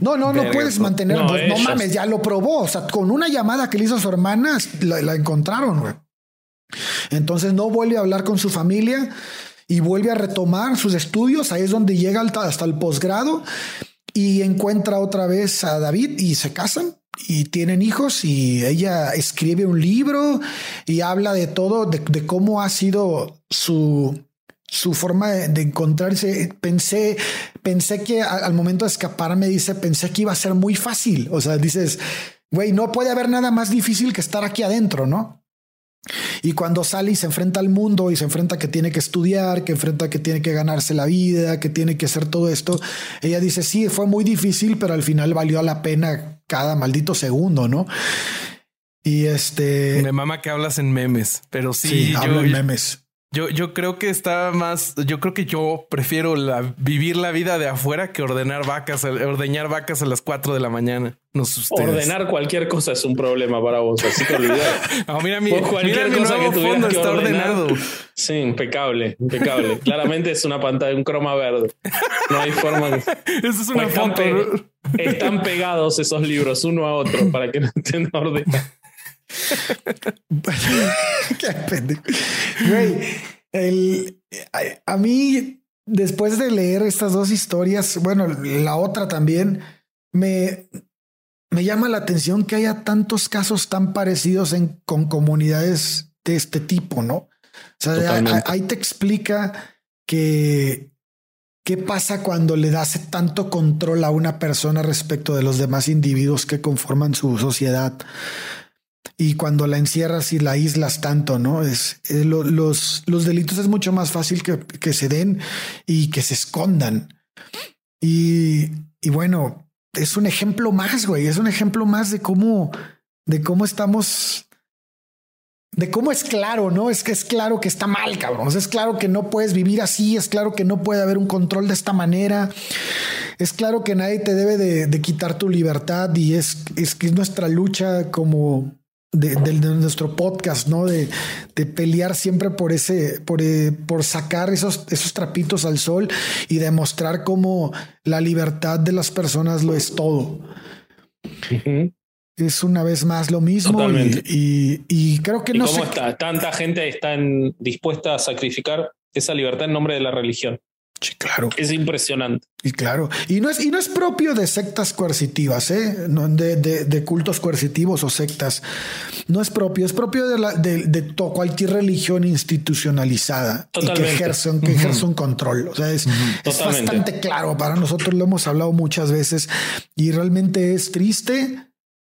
No, no, no puedes mantener. No, pues, mames, ya lo probó. O sea, con una llamada que le hizo a su hermana, la, la encontraron. Entonces no vuelve a hablar con su familia y vuelve a retomar sus estudios. Ahí es donde llega hasta el posgrado y encuentra otra vez a David y se casan y tienen hijos y ella escribe un libro y habla de todo, de, cómo ha sido su, su forma de, encontrarse. Pensé, pensé que al, momento de escapar me dice, pensé que iba a ser muy fácil. O sea, dices, güey, no puede haber nada más difícil que estar aquí adentro, ¿no? Y cuando sale y se enfrenta al mundo y se enfrenta que tiene que estudiar, que enfrenta que tiene que ganarse la vida, que tiene que hacer todo esto, ella dice, sí, fue muy difícil, pero al final valió la pena cada maldito segundo, ¿no? Y este... Me mama que hablas en memes, pero sí, sí hablo en memes. Yo, yo creo que está más, yo creo que yo prefiero la, vivir la vida de afuera que ordenar vacas, ordeñar vacas a las 4 de la mañana. No Ordenar cualquier cosa es un problema para vos, así que olvidar. no, mira mi, cualquier mira cosa que fondo está ordenado. Sí, impecable, impecable. Claramente es una pantalla, un croma verde. No hay forma de. Eso es una foto. Están, pegados esos libros uno a otro para que no estén ordenados. el, a, mí, después de leer estas dos historias, bueno, la otra también, me, me llama la atención que haya tantos casos tan parecidos en, con comunidades de este tipo, ¿no? O sea, ahí te explica que qué pasa cuando le das tanto control a una persona respecto de los demás individuos que conforman su sociedad y cuando la encierras y la aíslas tanto, ¿no? Es, los, los delitos es mucho más fácil que, que se den y que se escondan. Y, y, bueno, es un ejemplo más, güey, es un ejemplo más de cómo, de cómo estamos, de cómo es claro, ¿no? Es que es claro que está mal, cabrón. Es claro que no puedes vivir así, es claro que no puede haber un control de esta manera. Es claro que nadie te debe de, de quitar tu libertad y es, es que es nuestra lucha como de, nuestro podcast, ¿no? De, de, pelear siempre por ese, por, eh, por sacar esos, esos trapitos al sol y demostrar cómo la libertad de las personas lo es todo. Es una vez más lo mismo y, y, creo que no cómo está? Tanta gente está dispuesta a sacrificar esa libertad en nombre de la religión. Sí, claro. Es impresionante. Y claro. Y no es, y no es propio de sectas coercitivas, ¿eh? de, de, cultos coercitivos o sectas. No es propio, es propio de, la, de, de cualquier religión institucionalizada y que ejerce, que ejerce un control. O sea, es, es bastante claro. Para nosotros lo hemos hablado muchas veces y realmente es triste.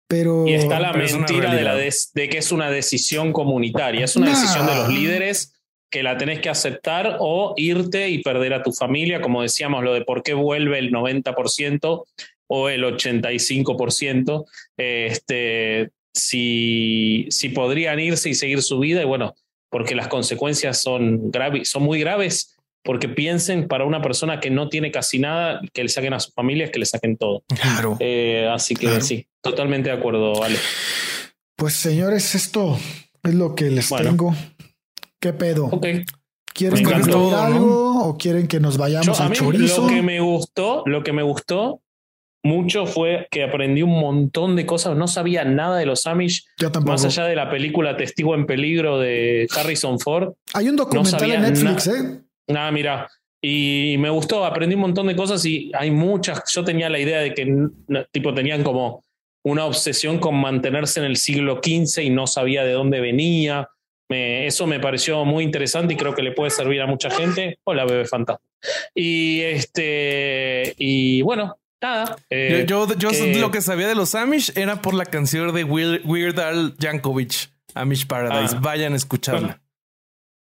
Pero, y está la mentira de, la de, que es una decisión comunitaria, es una decisión de los líderes que la tenés que aceptar o irte y perder a tu familia, como decíamos, lo de por qué vuelve el 90% o el 85%, este, si, si podrían irse y seguir su vida, y bueno, porque las consecuencias son, graves, son muy graves, porque piensen para una persona que no tiene casi nada, que le saquen a sus familias, que le saquen todo. Claro. Eh, así que sí, totalmente de acuerdo, Vale. Pues señores, esto es lo que les tengo. ¿Qué pedo? ¿Quieren que algo o quieren que nos vayamos a chorizo? Lo que me gustó, lo que me gustó mucho fue que aprendí un montón de cosas. No sabía nada de los Amish. Más allá de la película Testigo en Peligro de Harrison Ford. Hay un documental en Netflix, ¿eh? Nada, mira. Y me gustó, aprendí un montón de cosas y hay muchas. Yo tenía la idea de que tipo tenían como una obsesión con mantenerse en el siglo XV y no sabía de dónde venía. Eso me pareció muy interesante y creo que le puede servir a mucha gente. Hola, bebé fantasma. Y este, y bueno, nada. Eh, yo, lo que sabía de los Amish era por la canción de Weird Al Yankovic, Amish Paradise. Ah. Vayan a escucharla.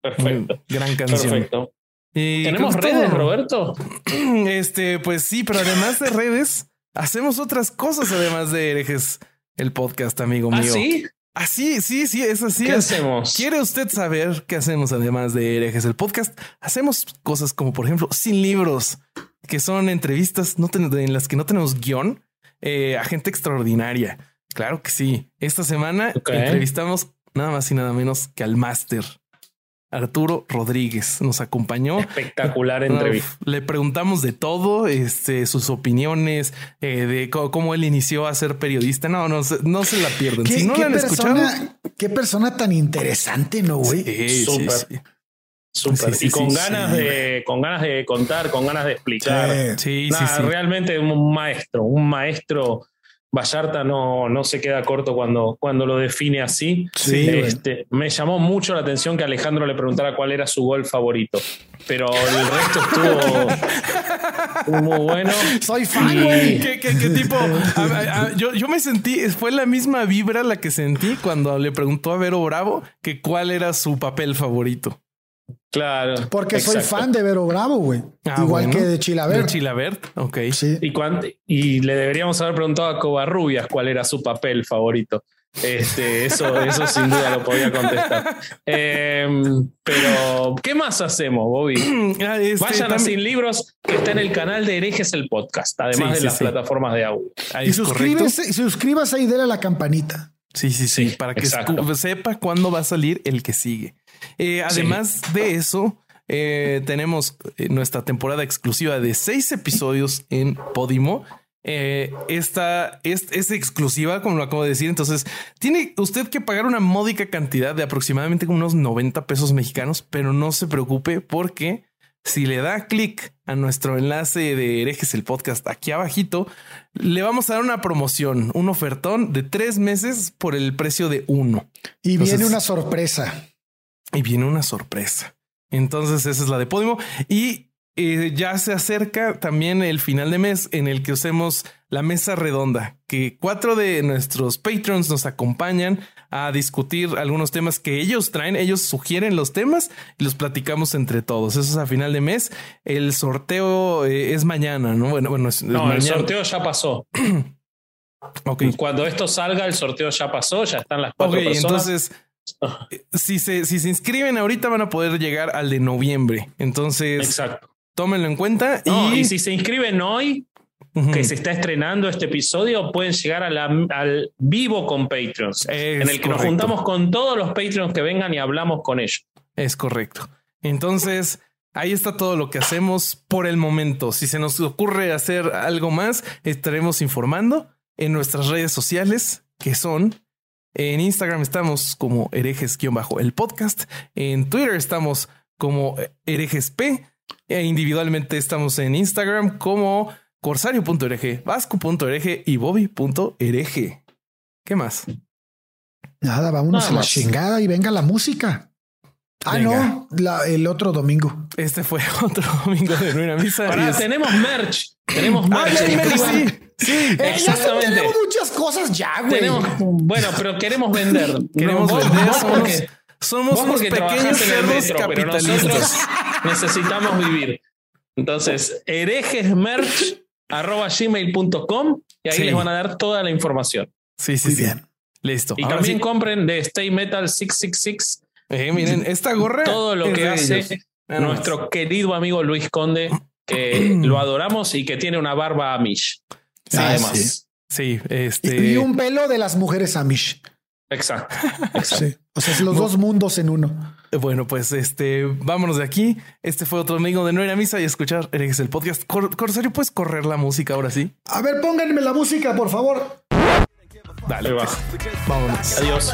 Perfecto. gran canción. Perfecto. ¿Tenemos redes, Roberto? Este, pues sí, pero además de redes, hacemos otras cosas además de herejes, el podcast, amigo ¿Ah, mío. ¿Sí? Así, sí, sí, es así. ¿Qué hacemos? ¿Quiere usted saber qué hacemos además de herejes, el podcast? Hacemos cosas como, por ejemplo, sin libros, que son entrevistas no en las que no tenemos guion eh, a gente extraordinaria. Claro que sí. Esta semana entrevistamos nada más y nada menos que al máster Arturo Rodríguez nos acompañó. Espectacular entrevista. Le preguntamos de todo, este, sus opiniones, eh, de cómo, él inició a ser periodista. No, no, no se la pierden. Si no la han escuchado. Qué persona tan interesante, ¿no, güey? Sí, Súper. Súper. y con ganas de, con ganas de contar, con ganas de explicar. Sí, sí, sí. Realmente un maestro, un maestro Vallarta no, no se queda corto cuando, cuando lo define así. Sí, este, me llamó mucho la atención que Alejandro le preguntara cuál era su gol favorito. Pero el resto estuvo, muy bueno. Soy fan, güey. ¿Qué, tipo? yo, yo me sentí, fue la misma vibra la que sentí cuando le preguntó a Vero Bravo que cuál era su papel favorito. Claro. Porque soy fan de Vero Bravo, güey. Ah, Igual que de Chilabert. De Chilabert, ok. Sí. ¿Y, y le deberíamos haber preguntado a Covarrubias cuál era su papel favorito. Este, eso, eso sin duda lo podía contestar. Em, pero, ¿qué más hacemos, Bobby? Ah, este, Vayan a Sin Libros, que está en el canal de Herejes el Podcast, además de las plataformas de audio. y suscríbase, suscríbase y déle a la campanita. Sí, sí, sí, para que sepa cuándo va a salir el que sigue. Eh, además de eso, eh, tenemos eh, nuestra temporada exclusiva de seis episodios en Podimo. esta es, exclusiva, como lo acabo de decir. Entonces, tiene usted que pagar una módica cantidad de aproximadamente unos 90 pesos mexicanos, pero no se preocupe porque si le da clic a nuestro enlace de herejes el podcast aquí abajito, le vamos a dar una promoción, un ofertón de tres meses por el precio de uno. Y viene una sorpresa. Y viene una sorpresa. Entonces esa es la de Podimo. Y eh, ya se acerca también el final de mes en el que usemos la mesa redonda, que cuatro de nuestros patrons nos acompañan a discutir algunos temas que ellos traen, ellos sugieren los temas y los platicamos entre todos. Eso es a final de mes. El sorteo eh, es mañana, ¿no? Bueno, bueno, no, el sorteo ya pasó. Cuando esto salga, el sorteo ya pasó, ya están las cuatro personas. Entonces, si se, si se inscriben ahorita van a poder llegar al de noviembre. Entonces, Exacto. tómenlo en cuenta. y... si se inscriben hoy, que se está estrenando este episodio, pueden llegar al vivo con Patreons, en el que nos juntamos con todos los Patreons que vengan y hablamos con ellos. Es correcto. Entonces, ahí está todo lo que hacemos por el momento. Si se nos ocurre hacer algo más, estaremos informando en nuestras redes sociales, que son en Instagram estamos como herejes-el podcast. En Twitter estamos como herejesp. E individualmente estamos en Instagram como corsario.org, vasco.org y bobby.org. ¿Qué más? Nada, vámonos a la chingada y venga la música. Ah, no, el otro domingo. Este fue otro domingo de Nueva Misa. Tenemos merch. Tenemos merch. Sí, eh, exactamente. tenemos muchas cosas ya, güey. bueno, pero queremos vender. Queremos vender. Somos Vos unos porque pequeños en el metro, pero nosotros necesitamos vivir. Entonces, herejesmerch.gmail.com y ahí Sí. les van a dar toda la información. Sí, sí, Muy sí. bien. Listo. Y Ahora también sí. compren de Stay Metal 666 Eh, miren, esta gorra. todo lo es que hace nuestro querido amigo Luis Conde, que lo adoramos y que tiene una barba Amish. Ah, Además. sí. Sí, este. y un pelo de las mujeres Amish. Exacto. Sí. O sea, es los dos mundos en uno. Bueno, pues este, vámonos de aquí. Este fue otro amigo de No ir a misa y escuchar Herejes el podcast. Cor- Corsario, ¿puedes correr la música ahora sí? A ver, pónganme la música, por favor. Dale, va. Vámonos. Adiós.